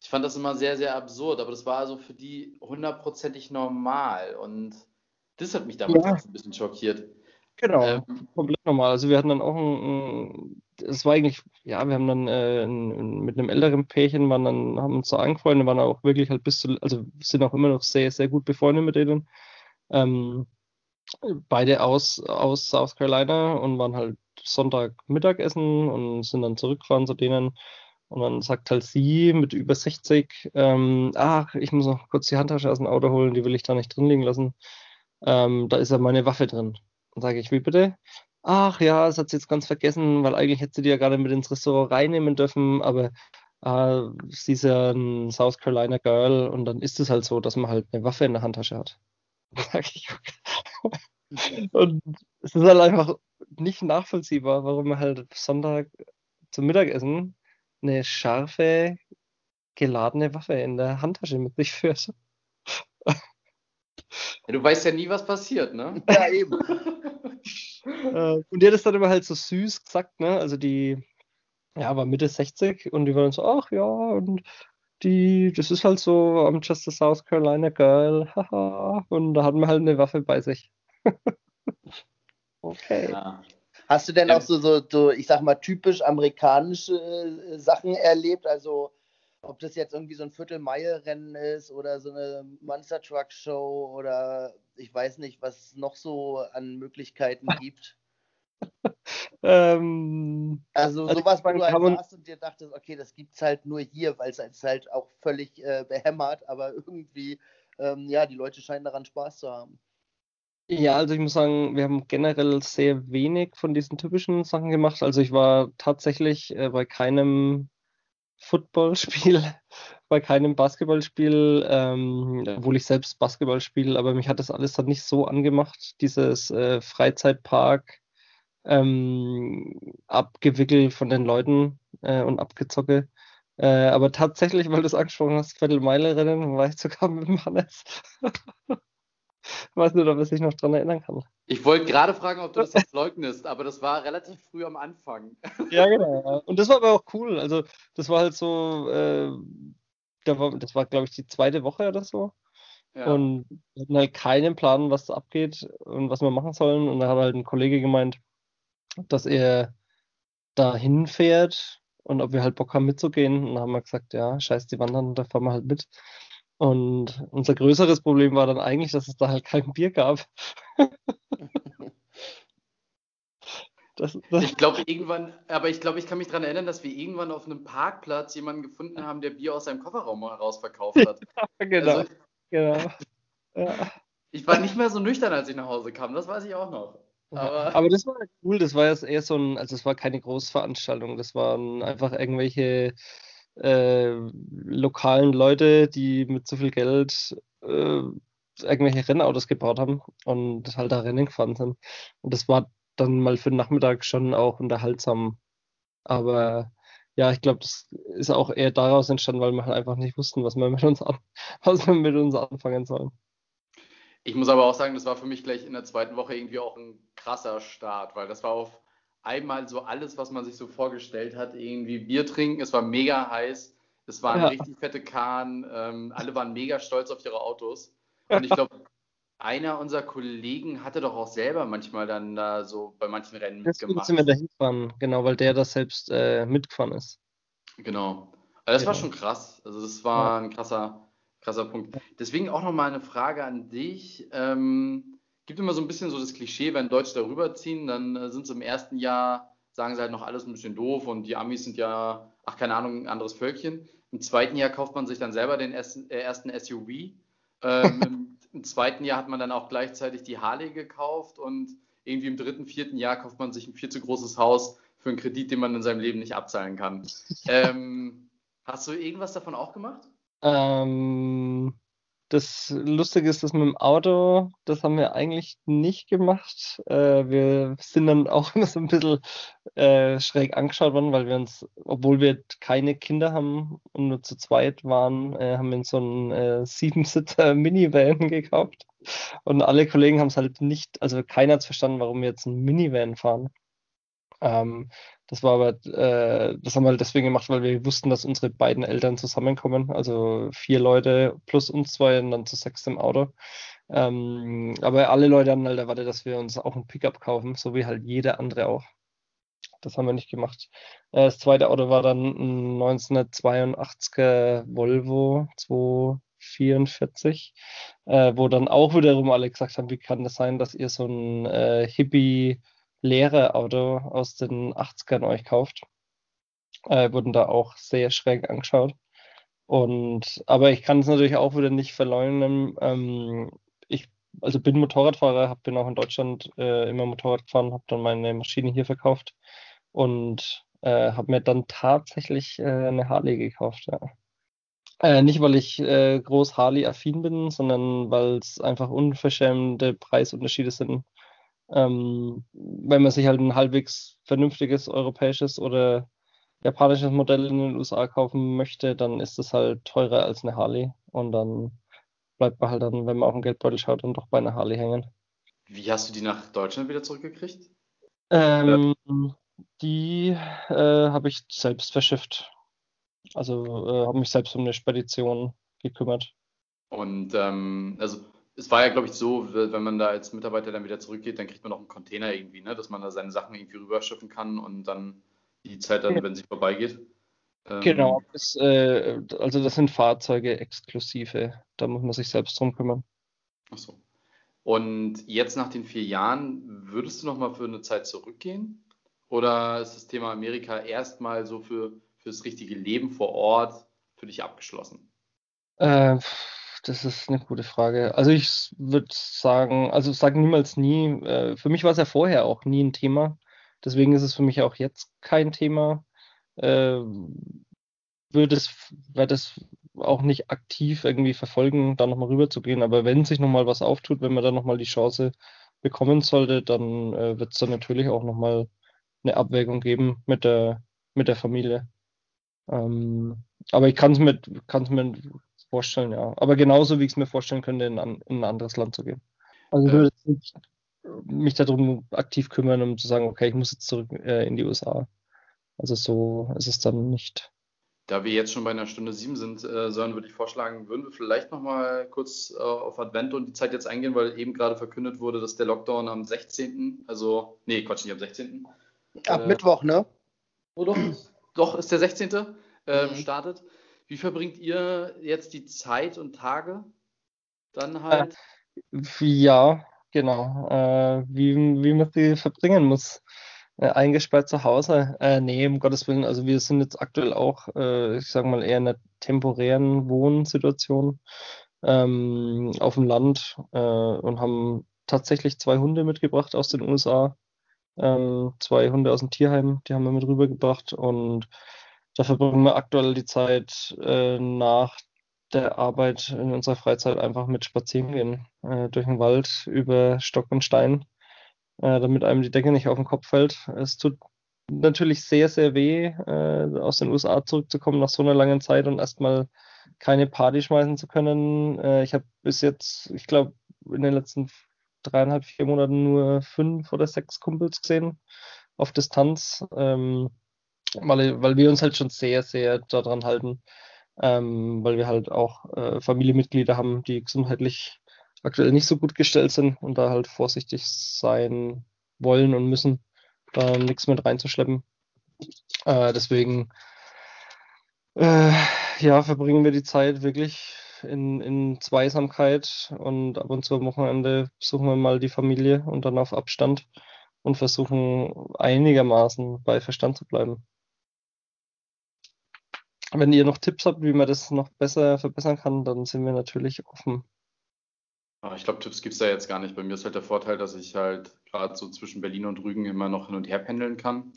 ich fand das immer sehr, sehr absurd, aber das war also für die hundertprozentig normal und das hat mich damals ja. ein bisschen schockiert. Genau, ähm, komplett normal. Also wir hatten dann auch ein, es war eigentlich, ja, wir haben dann äh, ein, mit einem älteren Pärchen, waren dann, haben uns so angefreundet, waren auch wirklich halt bis zu, also sind auch immer noch sehr, sehr gut befreundet mit denen. Ähm, beide aus, aus South Carolina und waren halt Sonntag Mittagessen und sind dann zurückgefahren zu denen. Und dann sagt halt sie mit über 60, ähm, ach, ich muss noch kurz die Handtasche aus dem Auto holen, die will ich da nicht drin liegen lassen ähm, da ist ja meine Waffe drin. Dann sage ich, wie bitte? Ach ja, das hat sie jetzt ganz vergessen, weil eigentlich hätte sie die ja gerade mit ins Restaurant reinnehmen dürfen, aber äh, sie ist ja ein South Carolina Girl und dann ist es halt so, dass man halt eine Waffe in der Handtasche hat. Und es ist halt einfach nicht nachvollziehbar, warum man halt Sonntag zum Mittagessen eine scharfe, geladene Waffe in der Handtasche mit sich führt. Ja, du weißt ja nie, was passiert, ne? Ja, eben. Äh, und die hat es dann immer halt so süß gesagt, ne? Also die, ja, war Mitte 60 und die waren so, ach ja, und die, das ist halt so, I'm just a South Carolina girl, haha. Und da hatten wir halt eine Waffe bei sich. Okay. Ja. Hast du denn Ja. auch so, so, so, ich sag mal, typisch amerikanische äh, Sachen erlebt? Also, ob das jetzt irgendwie so ein Viertelmeile-Rennen ist oder so eine Monster Truck Show oder ich weiß nicht, was es noch so an Möglichkeiten gibt. Ähm, Also, Also, sowas, wo du halt saßt und dir dachtest, okay, das gibt's halt nur hier, weil es halt, halt auch völlig äh, behämmert, aber irgendwie, ähm, ja, die Leute scheinen daran Spaß zu haben. Ja, also ich muss sagen, wir haben generell sehr wenig von diesen typischen Sachen gemacht. Also ich war tatsächlich äh, bei keinem Footballspiel, bei keinem Basketballspiel, ähm, obwohl ich selbst Basketball spiele, aber mich hat das alles dann nicht so angemacht, dieses äh, Freizeitpark, ähm, Abgewickelt von den Leuten äh, und Abgezocke. Äh, aber tatsächlich, weil du es angesprochen hast, Viertelmeile-Rennen, war ich sogar mit dem Hannes. Weiß nicht, ob er sich noch dran erinnern kann. Ich wollte gerade fragen, ob du das jetzt leugnest, aber das war relativ früh am Anfang. Ja, genau. Und das war aber auch cool. Also, das war halt so, äh, da war, das war, glaube ich, die zweite Woche oder so. Ja. Und wir hatten halt keinen Plan, was da abgeht und was wir machen sollen. Und da hat halt ein Kollege gemeint, dass er da hinfährt und ob wir halt Bock haben mitzugehen. Und dann haben wir gesagt, ja, scheiß die Wandern, da fahren wir halt mit. Und unser größeres Problem war dann eigentlich, dass es da halt kein Bier gab. Das, das, Ich glaube irgendwann, aber ich glaube, ich kann mich daran erinnern, dass wir irgendwann auf einem Parkplatz jemanden gefunden haben, der Bier aus seinem Kofferraum heraus verkauft hat. genau, Also, genau. Ja. ich war nicht mehr so nüchtern, als ich nach Hause kam, das weiß ich auch noch. Aber, Aber das war cool, das war jetzt eher so ein, also es war keine Großveranstaltung, das waren einfach irgendwelche äh, lokalen Leute, die mit so viel Geld äh, irgendwelche Rennautos gebaut haben und halt da Rennen gefahren sind. Und das war dann mal für den Nachmittag schon auch unterhaltsam. Aber ja, ich glaube, das ist auch eher daraus entstanden, weil wir halt einfach nicht wussten, was wir mit uns an, was wir mit uns anfangen sollen. ich muss aber auch sagen, das war für mich gleich in der zweiten Woche irgendwie auch ein krasser Start, weil das war auf einmal so alles, was man sich so vorgestellt hat, irgendwie Bier trinken, es war mega heiß, es waren Ja. richtig fette Kahn, ähm, alle waren mega stolz auf ihre Autos. Und ich glaube, einer unserer Kollegen hatte doch auch selber manchmal dann da so bei manchen Rennen Deswegen mitgemacht. sind wir dahin gefahren, genau, weil der das selbst äh, mitgefahren ist. Genau. Also das war Genau. schon krass. Also das war ein krasser, krasser Punkt. Deswegen auch nochmal eine Frage an dich. Ähm, gibt immer so ein bisschen so das Klischee, wenn Deutsche darüber ziehen, dann äh, sind sie im ersten Jahr, sagen sie halt noch alles ein bisschen doof und die Amis sind ja, ach keine Ahnung, ein anderes Völkchen. Im zweiten Jahr kauft man sich dann selber den ersten, äh, ersten SUV. Ähm, im, Im zweiten Jahr hat man dann auch gleichzeitig die Harley gekauft und irgendwie im dritten, vierten Jahr kauft man sich ein viel zu großes Haus für einen Kredit, den man in seinem Leben nicht abzahlen kann. Ähm, hast du irgendwas davon auch gemacht? Ähm, das Lustige ist, dass mit dem Auto, das haben wir eigentlich nicht gemacht. Äh, wir sind dann auch immer so ein bisschen äh, schräg angeschaut worden, weil wir uns, obwohl wir keine Kinder haben und nur zu zweit waren, äh, haben wir uns so einen äh, Siebensitzer Minivan gekauft. Und alle Kollegen haben es halt nicht, also keiner hat verstanden, warum wir jetzt einen Minivan fahren. Ähm, das war aber, äh, das haben wir deswegen gemacht, weil wir wussten, dass unsere beiden Eltern zusammenkommen. Also vier Leute plus uns zwei und dann zu sechs im Auto. Ähm, aber alle Leute haben halt erwartet, dass wir uns auch ein Pickup kaufen, so wie halt jeder andere auch. Das haben wir nicht gemacht. Äh, das zweite Auto war dann ein 1982er Volvo 244, äh, wo dann auch wiederum alle gesagt haben, wie kann das sein, dass ihr so ein äh, Hippie Lehrerauto aus den 80ern euch kauft. Äh, wurden da auch sehr schräg angeschaut. Und, aber ich kann es natürlich auch wieder nicht verleugnen. Ähm, ich also bin Motorradfahrer, hab, bin auch in Deutschland äh, immer Motorrad gefahren, habe dann meine Maschine hier verkauft und äh, habe mir dann tatsächlich äh, eine Harley gekauft. Ja. Äh, nicht, weil ich äh, groß Harley-affin bin, sondern weil es einfach unverschämte Preisunterschiede sind. Ähm, wenn man sich halt ein halbwegs vernünftiges europäisches oder japanisches Modell in den USA kaufen möchte, dann ist es halt teurer als eine Harley. Und dann bleibt man halt dann, wenn man auf den Geldbeutel schaut, dann doch bei einer Harley hängen. Wie hast du die nach Deutschland wieder zurückgekriegt? Ähm, die äh, habe ich selbst verschifft. Also äh, habe mich selbst um eine Spedition gekümmert. Und ähm, also es war ja, glaube ich, so, wenn man da als Mitarbeiter dann wieder zurückgeht, dann kriegt man noch einen Container irgendwie, ne? dass man da seine Sachen irgendwie rüberschiffen kann und dann die Zeit dann, wenn sie vorbeigeht. Ähm, genau, das, äh, also das sind Fahrzeuge exklusive, da muss man sich selbst drum kümmern. Achso. Und jetzt nach den vier Jahren, würdest du nochmal für eine Zeit zurückgehen? Oder ist das Thema Amerika erstmal so für, für das richtige Leben vor Ort für dich abgeschlossen? Äh, das ist eine gute Frage. Also ich würde sagen, also sage niemals nie. Äh, für mich war es ja vorher auch nie ein Thema. Deswegen ist es für mich auch jetzt kein Thema. Äh, würde es, werde es auch nicht aktiv irgendwie verfolgen, da nochmal rüber zu gehen. Aber wenn sich nochmal was auftut, wenn man dann nochmal die Chance bekommen sollte, dann äh, wird es dann natürlich auch nochmal eine Abwägung geben mit der, mit der Familie. Ähm, aber ich kann es mir, kann's mir vorstellen, ja. Aber genauso, wie ich es mir vorstellen könnte, in, in, ein anderes Land zu gehen. Also ich würde nicht mich darum aktiv kümmern, um zu sagen, okay, ich muss jetzt zurück äh, in die USA. Also so ist es dann nicht. Da wir jetzt schon bei einer Stunde sieben sind, äh, Sören, würde ich vorschlagen, würden wir vielleicht nochmal kurz äh, auf Advent und die Zeit jetzt eingehen, weil eben gerade verkündet wurde, dass der Lockdown am 16., also, nee, Quatsch, nicht am 16. Ab äh, Mittwoch, ne? Oh, doch, doch, ist der 16. Äh, mhm. startet. Wie verbringt ihr jetzt die Zeit und Tage dann halt? Ja, genau. Äh, wie, wie man sie verbringen muss äh, eingesperrt zu Hause. Äh, nee, um Gottes Willen, also wir sind jetzt aktuell auch, äh, ich sage mal, eher in einer temporären Wohnsituation ähm, auf dem Land äh, und haben tatsächlich zwei Hunde mitgebracht aus den USA. Ähm, zwei Hunde aus dem Tierheim, die haben wir mit rübergebracht und da verbringen wir aktuell die Zeit äh, nach der Arbeit in unserer Freizeit einfach mit Spazierengehen äh, durch den Wald über Stock und Stein äh, damit einem die Decke nicht auf den Kopf fällt. Es tut natürlich sehr, sehr weh, äh, aus den USA zurückzukommen nach so einer langen Zeit und erstmal keine Party schmeißen zu können. Äh, ich habe bis jetzt, ich glaube, in den letzten dreieinhalb, vier Monaten nur fünf oder sechs Kumpels gesehen auf Distanz, ähm, weil, weil wir uns halt schon sehr, sehr daran halten, ähm, weil wir halt auch äh, Familienmitglieder haben, die gesundheitlich aktuell nicht so gut gestellt sind und da halt vorsichtig sein wollen und müssen, da nichts mit reinzuschleppen. Äh, deswegen äh, ja, verbringen wir die Zeit wirklich in, in Zweisamkeit und ab und zu am Wochenende besuchen wir mal die Familie und dann auf Abstand und versuchen einigermaßen bei Verstand zu bleiben. Wenn ihr noch Tipps habt, wie man das noch besser verbessern kann, dann sind wir natürlich offen. Ah, ich glaube, Tipps gibt es da jetzt gar nicht. Bei mir ist halt der Vorteil, dass ich halt gerade so zwischen Berlin und Rügen immer noch hin und her pendeln kann,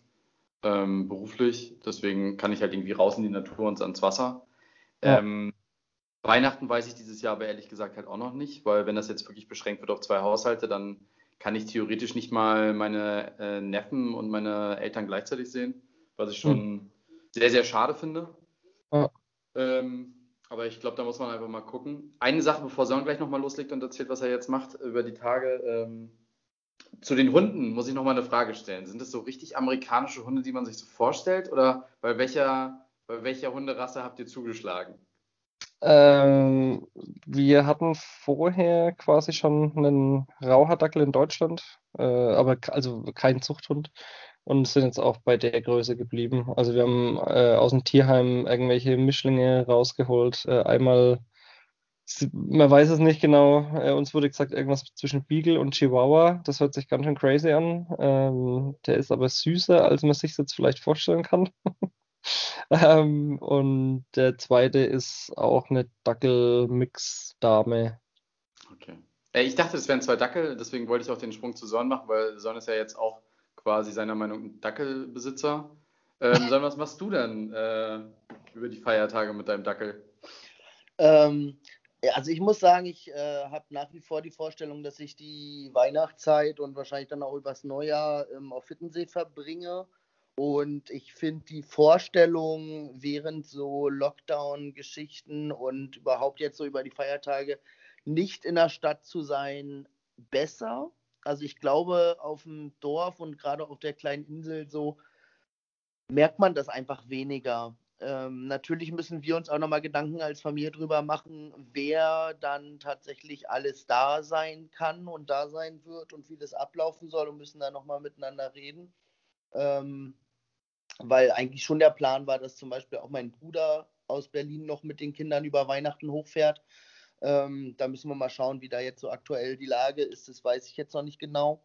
ähm, beruflich. Deswegen kann ich halt irgendwie raus in die Natur und ans Wasser. Ja. Ähm, Weihnachten weiß ich dieses Jahr aber ehrlich gesagt halt auch noch nicht, weil wenn das jetzt wirklich beschränkt wird auf zwei Haushalte, dann kann ich theoretisch nicht mal meine äh, Neffen und meine Eltern gleichzeitig sehen, was ich schon hm. sehr, sehr schade finde. Ja. Ähm, aber ich glaube, da muss man einfach mal gucken. Eine Sache, bevor Sören gleich nochmal loslegt und erzählt, was er jetzt macht über die Tage. Ähm, zu den Hunden muss ich nochmal eine Frage stellen. Sind das so richtig amerikanische Hunde, die man sich so vorstellt? Oder bei welcher, bei welcher Hunderasse habt ihr zugeschlagen? Ähm, wir hatten vorher quasi schon einen Rauhardackel in Deutschland, äh, aber also kein Zuchthund und sind jetzt auch bei der Größe geblieben. Also wir haben äh, aus dem Tierheim irgendwelche Mischlinge rausgeholt. Äh, einmal, man weiß es nicht genau, äh, uns wurde gesagt, irgendwas zwischen Beagle und Chihuahua. Das hört sich ganz schön crazy an. Ähm, der ist aber süßer, als man sich jetzt vielleicht vorstellen kann. ähm, und der zweite ist auch eine Dackel-Mix-Dame. Okay. Ich dachte, es wären zwei Dackel, deswegen wollte ich auch den Sprung zu Son machen, weil Son ist ja jetzt auch quasi seiner Meinung ein Dackelbesitzer. Ähm, Sam, was machst du denn äh, über die Feiertage mit deinem Dackel? Ähm, also ich muss sagen, ich äh, habe nach wie vor die Vorstellung, dass ich die Weihnachtszeit und wahrscheinlich dann auch übers Neujahr ähm, auf Hittensee verbringe. Und ich finde die Vorstellung während so Lockdown-Geschichten und überhaupt jetzt so über die Feiertage nicht in der Stadt zu sein besser. Also ich glaube, auf dem Dorf und gerade auf der kleinen Insel so merkt man das einfach weniger. ähm, natürlich müssen wir uns auch nochmal Gedanken als Familie drüber machen, wer dann tatsächlich alles da sein kann und da sein wird und wie das ablaufen soll und müssen da nochmal miteinander reden. Ähm, weil eigentlich schon der Plan war, dass zum Beispiel auch mein Bruder aus Berlin noch mit den Kindern über Weihnachten hochfährt. Ähm, da müssen wir mal schauen, wie da jetzt so aktuell die Lage ist. Das weiß ich jetzt noch nicht genau.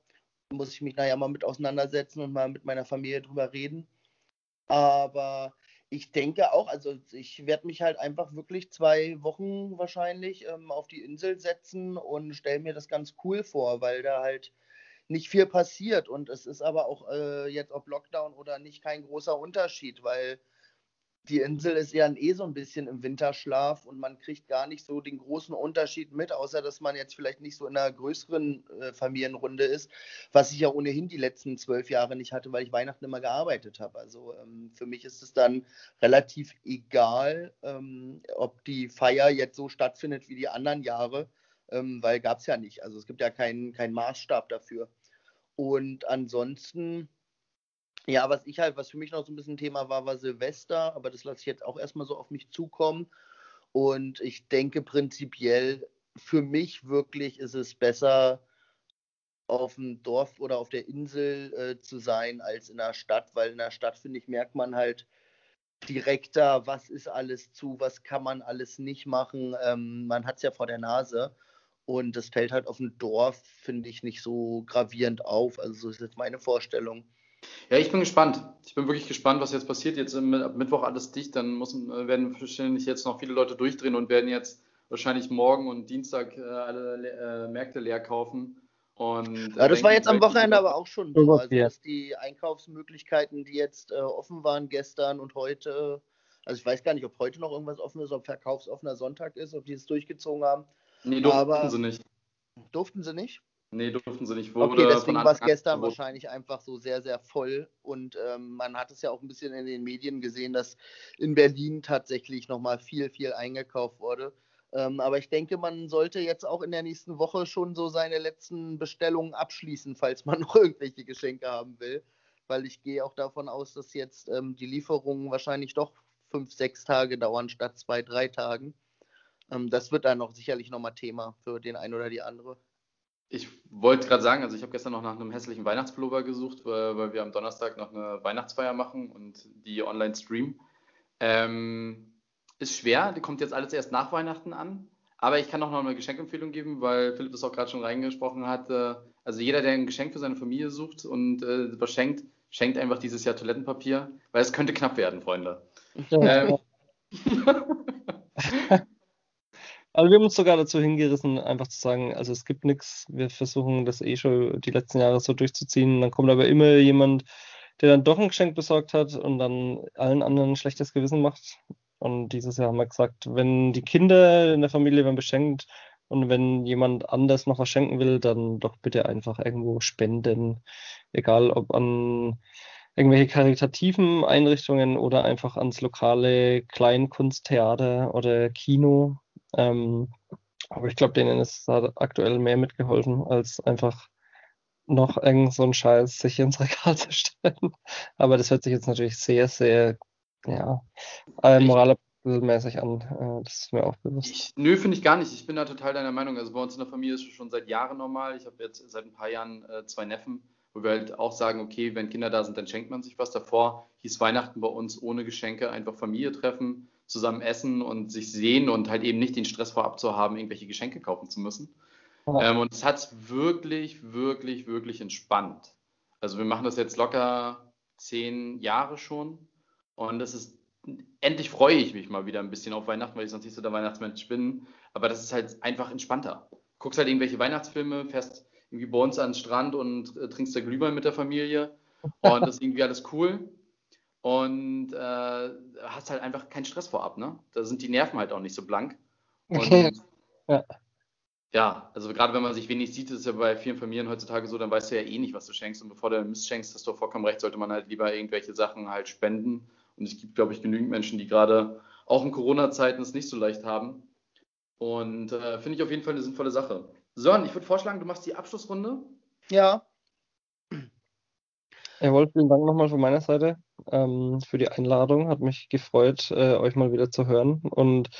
Da muss ich mich nachher mal mit auseinandersetzen und mal mit meiner Familie drüber reden. Aber ich denke auch, also ich werde mich halt einfach wirklich zwei Wochen wahrscheinlich ähm, auf die Insel setzen und stelle mir das ganz cool vor, weil da halt nicht viel passiert und es ist aber auch äh, jetzt ob Lockdown oder nicht kein großer Unterschied, weil die Insel ist ja eh so ein bisschen im Winterschlaf und man kriegt gar nicht so den großen Unterschied mit, außer dass man jetzt vielleicht nicht so in einer größeren äh, Familienrunde ist, was ich ja ohnehin die letzten zwölf Jahre nicht hatte, weil ich Weihnachten immer gearbeitet habe. Also ähm, für mich ist es dann relativ egal, ähm, ob die Feier jetzt so stattfindet wie die anderen Jahre, ähm, weil gab es ja nicht. Also es gibt ja keinen kein Maßstab dafür. Und ansonsten ja, was ich halt, was für mich noch so ein bisschen Thema war, war Silvester, aber das lasse ich jetzt auch erstmal so auf mich zukommen. Und ich denke prinzipiell, für mich wirklich ist es besser, auf dem Dorf oder auf der Insel äh, zu sein als in der Stadt, weil in der Stadt, finde ich, merkt man halt direkter, was ist alles zu, was kann man alles nicht machen. Ähm, man hat es ja vor der Nase. Und das fällt halt auf dem Dorf, finde ich, nicht so gravierend auf. Also so ist jetzt meine Vorstellung. Ja, ich bin gespannt. Ich bin wirklich gespannt, was jetzt passiert. Jetzt ab Mittwoch alles dicht, dann müssen, äh, werden wahrscheinlich jetzt noch viele Leute durchdrehen und werden jetzt wahrscheinlich morgen und Dienstag äh, alle äh, Märkte leer kaufen. Und, äh, ja, das war jetzt am Wochenende aber auch schon so. Also, dass die Einkaufsmöglichkeiten, die jetzt äh, offen waren gestern und heute, also ich weiß gar nicht, ob heute noch irgendwas offen ist, ob verkaufsoffener Sonntag ist, ob die es durchgezogen haben. Nee, durften aber, sie nicht. Durften sie nicht? Nee, durften sie nicht. Wurde okay, deswegen war es gestern wahrscheinlich einfach so sehr, sehr voll. Und ähm, man hat es ja auch ein bisschen in den Medien gesehen, dass in Berlin tatsächlich nochmal viel, viel eingekauft wurde. Ähm, aber ich denke, man sollte jetzt auch in der nächsten Woche schon so seine letzten Bestellungen abschließen, falls man noch irgendwelche Geschenke haben will. Weil ich gehe auch davon aus, dass jetzt ähm, die Lieferungen wahrscheinlich doch fünf, sechs Tage dauern statt zwei, drei Tagen. Ähm, das wird dann noch sicherlich nochmal Thema für den einen oder die andere. Ich wollte gerade sagen, also ich habe gestern noch nach einem hässlichen Weihnachtspullover gesucht, weil wir am Donnerstag noch eine Weihnachtsfeier machen und die online streamen. Ähm, ist schwer, die kommt jetzt alles erst nach Weihnachten an. Aber ich kann auch noch eine Geschenkempfehlung geben, weil Philipp das auch gerade schon reingesprochen hat. Also jeder, der ein Geschenk für seine Familie sucht und äh, was schenkt, schenkt einfach dieses Jahr Toilettenpapier, weil es könnte knapp werden, Freunde. Ähm, Also wir haben uns sogar dazu hingerissen, einfach zu sagen, also es gibt nichts, wir versuchen das eh schon die letzten Jahre so durchzuziehen. Dann kommt aber immer jemand, der dann doch ein Geschenk besorgt hat und dann allen anderen ein schlechtes Gewissen macht. Und dieses Jahr haben wir gesagt, wenn die Kinder in der Familie werden beschenkt und wenn jemand anders noch was schenken will, dann doch bitte einfach irgendwo spenden. Egal ob an irgendwelche karitativen Einrichtungen oder einfach ans lokale Kleinkunsttheater oder Kino. Ähm, aber ich glaube, denen ist aktuell mehr mitgeholfen, als einfach noch irgend so einen Scheiß sich ins Regal zu stellen. Aber das hört sich jetzt natürlich sehr, sehr, ja, äh, moralmäßig an. Äh, das ist mir auch bewusst. Ich, nö, finde ich gar nicht. Ich bin da total deiner Meinung. Also bei uns in der Familie ist es schon seit Jahren normal. Ich habe jetzt seit ein paar Jahren äh, zwei Neffen, wo wir halt auch sagen, okay, wenn Kinder da sind, dann schenkt man sich was. Davor hieß Weihnachten bei uns ohne Geschenke einfach Familie treffen zusammen essen und sich sehen und halt eben nicht den Stress vorab zu haben, irgendwelche Geschenke kaufen zu müssen. Ja. Ähm, und es hat es wirklich, wirklich, wirklich entspannt. Also wir machen das jetzt locker zehn Jahre schon und das ist, endlich freue ich mich mal wieder ein bisschen auf Weihnachten, weil ich sonst nicht so der Weihnachtsmensch bin, aber das ist halt einfach entspannter. Guckst halt irgendwelche Weihnachtsfilme, fährst irgendwie bei uns an den Strand und äh, trinkst da Glühwein mit der Familie und das ist irgendwie alles cool und äh, hast halt einfach keinen Stress vorab, ne? Da sind die Nerven halt auch nicht so blank. Und, ja. ja, also gerade wenn man sich wenig sieht, ist es ja bei vielen Familien heutzutage so, dann weißt du ja eh nicht, was du schenkst. Und bevor du Mist schenkst, hast du vollkommen recht, sollte man halt lieber irgendwelche Sachen halt spenden. Und es gibt, glaube ich, genügend Menschen, die gerade auch in Corona-Zeiten es nicht so leicht haben. Und äh, finde ich auf jeden Fall eine sinnvolle Sache. Sören, ich würde vorschlagen, du machst die Abschlussrunde. Ja. Jawohl, vielen Dank nochmal von meiner Seite. Ähm, für die Einladung. Hat mich gefreut, äh, euch mal wieder zu hören. Und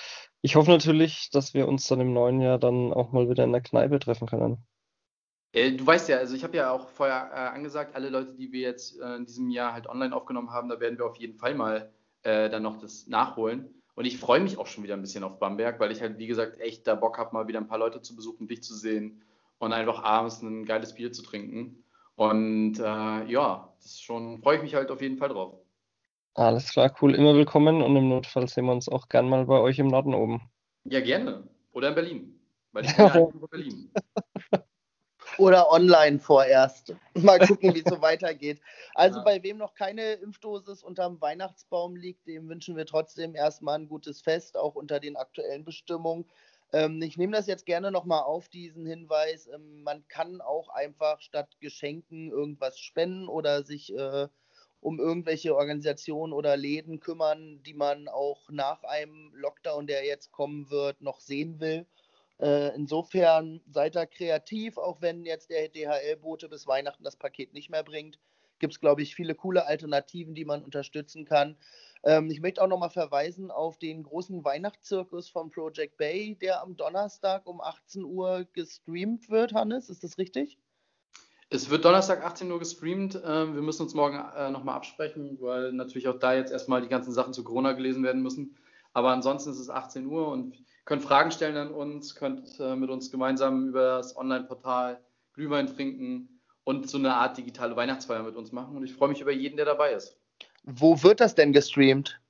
ich hoffe natürlich, dass wir uns dann im neuen Jahr dann auch mal wieder in der Kneipe treffen können. Äh, du weißt ja, also ich habe ja auch vorher äh, angesagt, alle Leute, die wir jetzt äh, in diesem Jahr halt online aufgenommen haben, da werden wir auf jeden Fall mal äh, dann noch das nachholen. Und ich freue mich auch schon wieder ein bisschen auf Bamberg, weil ich halt, wie gesagt, echt da Bock habe, mal wieder ein paar Leute zu besuchen, dich zu sehen und einfach abends ein geiles Bier zu trinken. Und ja, das schon, freue ich mich halt auf jeden Fall drauf. Alles klar, cool. Immer willkommen und im Notfall sehen wir uns auch gern mal bei euch im Norden oben. Ja, gerne. Oder in Berlin. Weil ich bin ja in Berlin. Oder online vorerst. Mal gucken, wie es so weitergeht. Also ja. bei wem noch keine Impfdosis unterm Weihnachtsbaum liegt, dem wünschen wir trotzdem erstmal ein gutes Fest, auch unter den aktuellen Bestimmungen. Ähm, ich nehme das jetzt gerne nochmal auf, diesen Hinweis. Ähm, man kann auch einfach statt Geschenken irgendwas spenden oder sich äh, um irgendwelche Organisationen oder Läden kümmern, die man auch nach einem Lockdown, der jetzt kommen wird, noch sehen will. Äh, insofern seid da kreativ, auch wenn jetzt der DHL-Bote bis Weihnachten das Paket nicht mehr bringt. Gibt es, glaube ich, viele coole Alternativen, die man unterstützen kann. Ähm, ich möchte auch nochmal verweisen auf den großen Weihnachtszirkus von Project Bay, der am Donnerstag um 18 Uhr gestreamt wird, Hannes. Ist das richtig? Es wird Donnerstag 18 Uhr gestreamt. Ähm, wir müssen uns morgen äh, nochmal absprechen, weil natürlich auch da jetzt erstmal die ganzen Sachen zu Corona gelesen werden müssen. Aber ansonsten ist es 18 Uhr und könnt Fragen stellen an uns, könnt äh, mit uns gemeinsam über das Online-Portal Glühwein trinken und so eine Art digitale Weihnachtsfeier mit uns machen. Und ich freue mich über jeden, der dabei ist. Wo wird das denn gestreamt?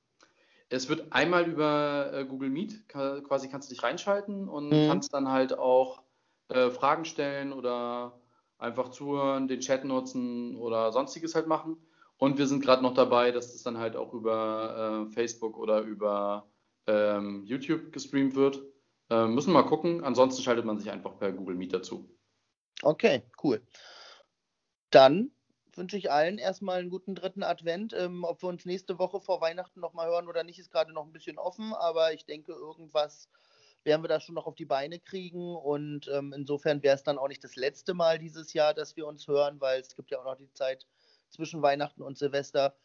Es wird einmal über äh, Google Meet, quasi kannst du dich reinschalten und mhm. kannst dann halt auch äh, Fragen stellen oder einfach zuhören, den Chat nutzen oder sonstiges halt machen. Und wir sind gerade noch dabei, dass das dann halt auch über äh, Facebook oder über ähm, YouTube gestreamt wird. Äh, müssen wir mal gucken. Ansonsten schaltet man sich einfach per Google Meet dazu. Okay, cool. Dann wünsche ich allen erstmal einen guten dritten Advent. Ähm, ob wir uns nächste Woche vor Weihnachten nochmal hören oder nicht, ist gerade noch ein bisschen offen, aber ich denke, irgendwas werden wir da schon noch auf die Beine kriegen. Und ähm, insofern wäre es dann auch nicht das letzte Mal dieses Jahr, dass wir uns hören, weil es gibt ja auch noch die Zeit zwischen Weihnachten und Silvester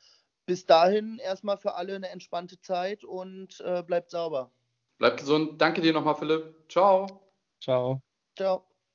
bis dahin erstmal für alle eine entspannte Zeit und äh, bleibt sauber. Bleibt gesund. Danke dir nochmal, Philipp. Ciao. Ciao. Ciao.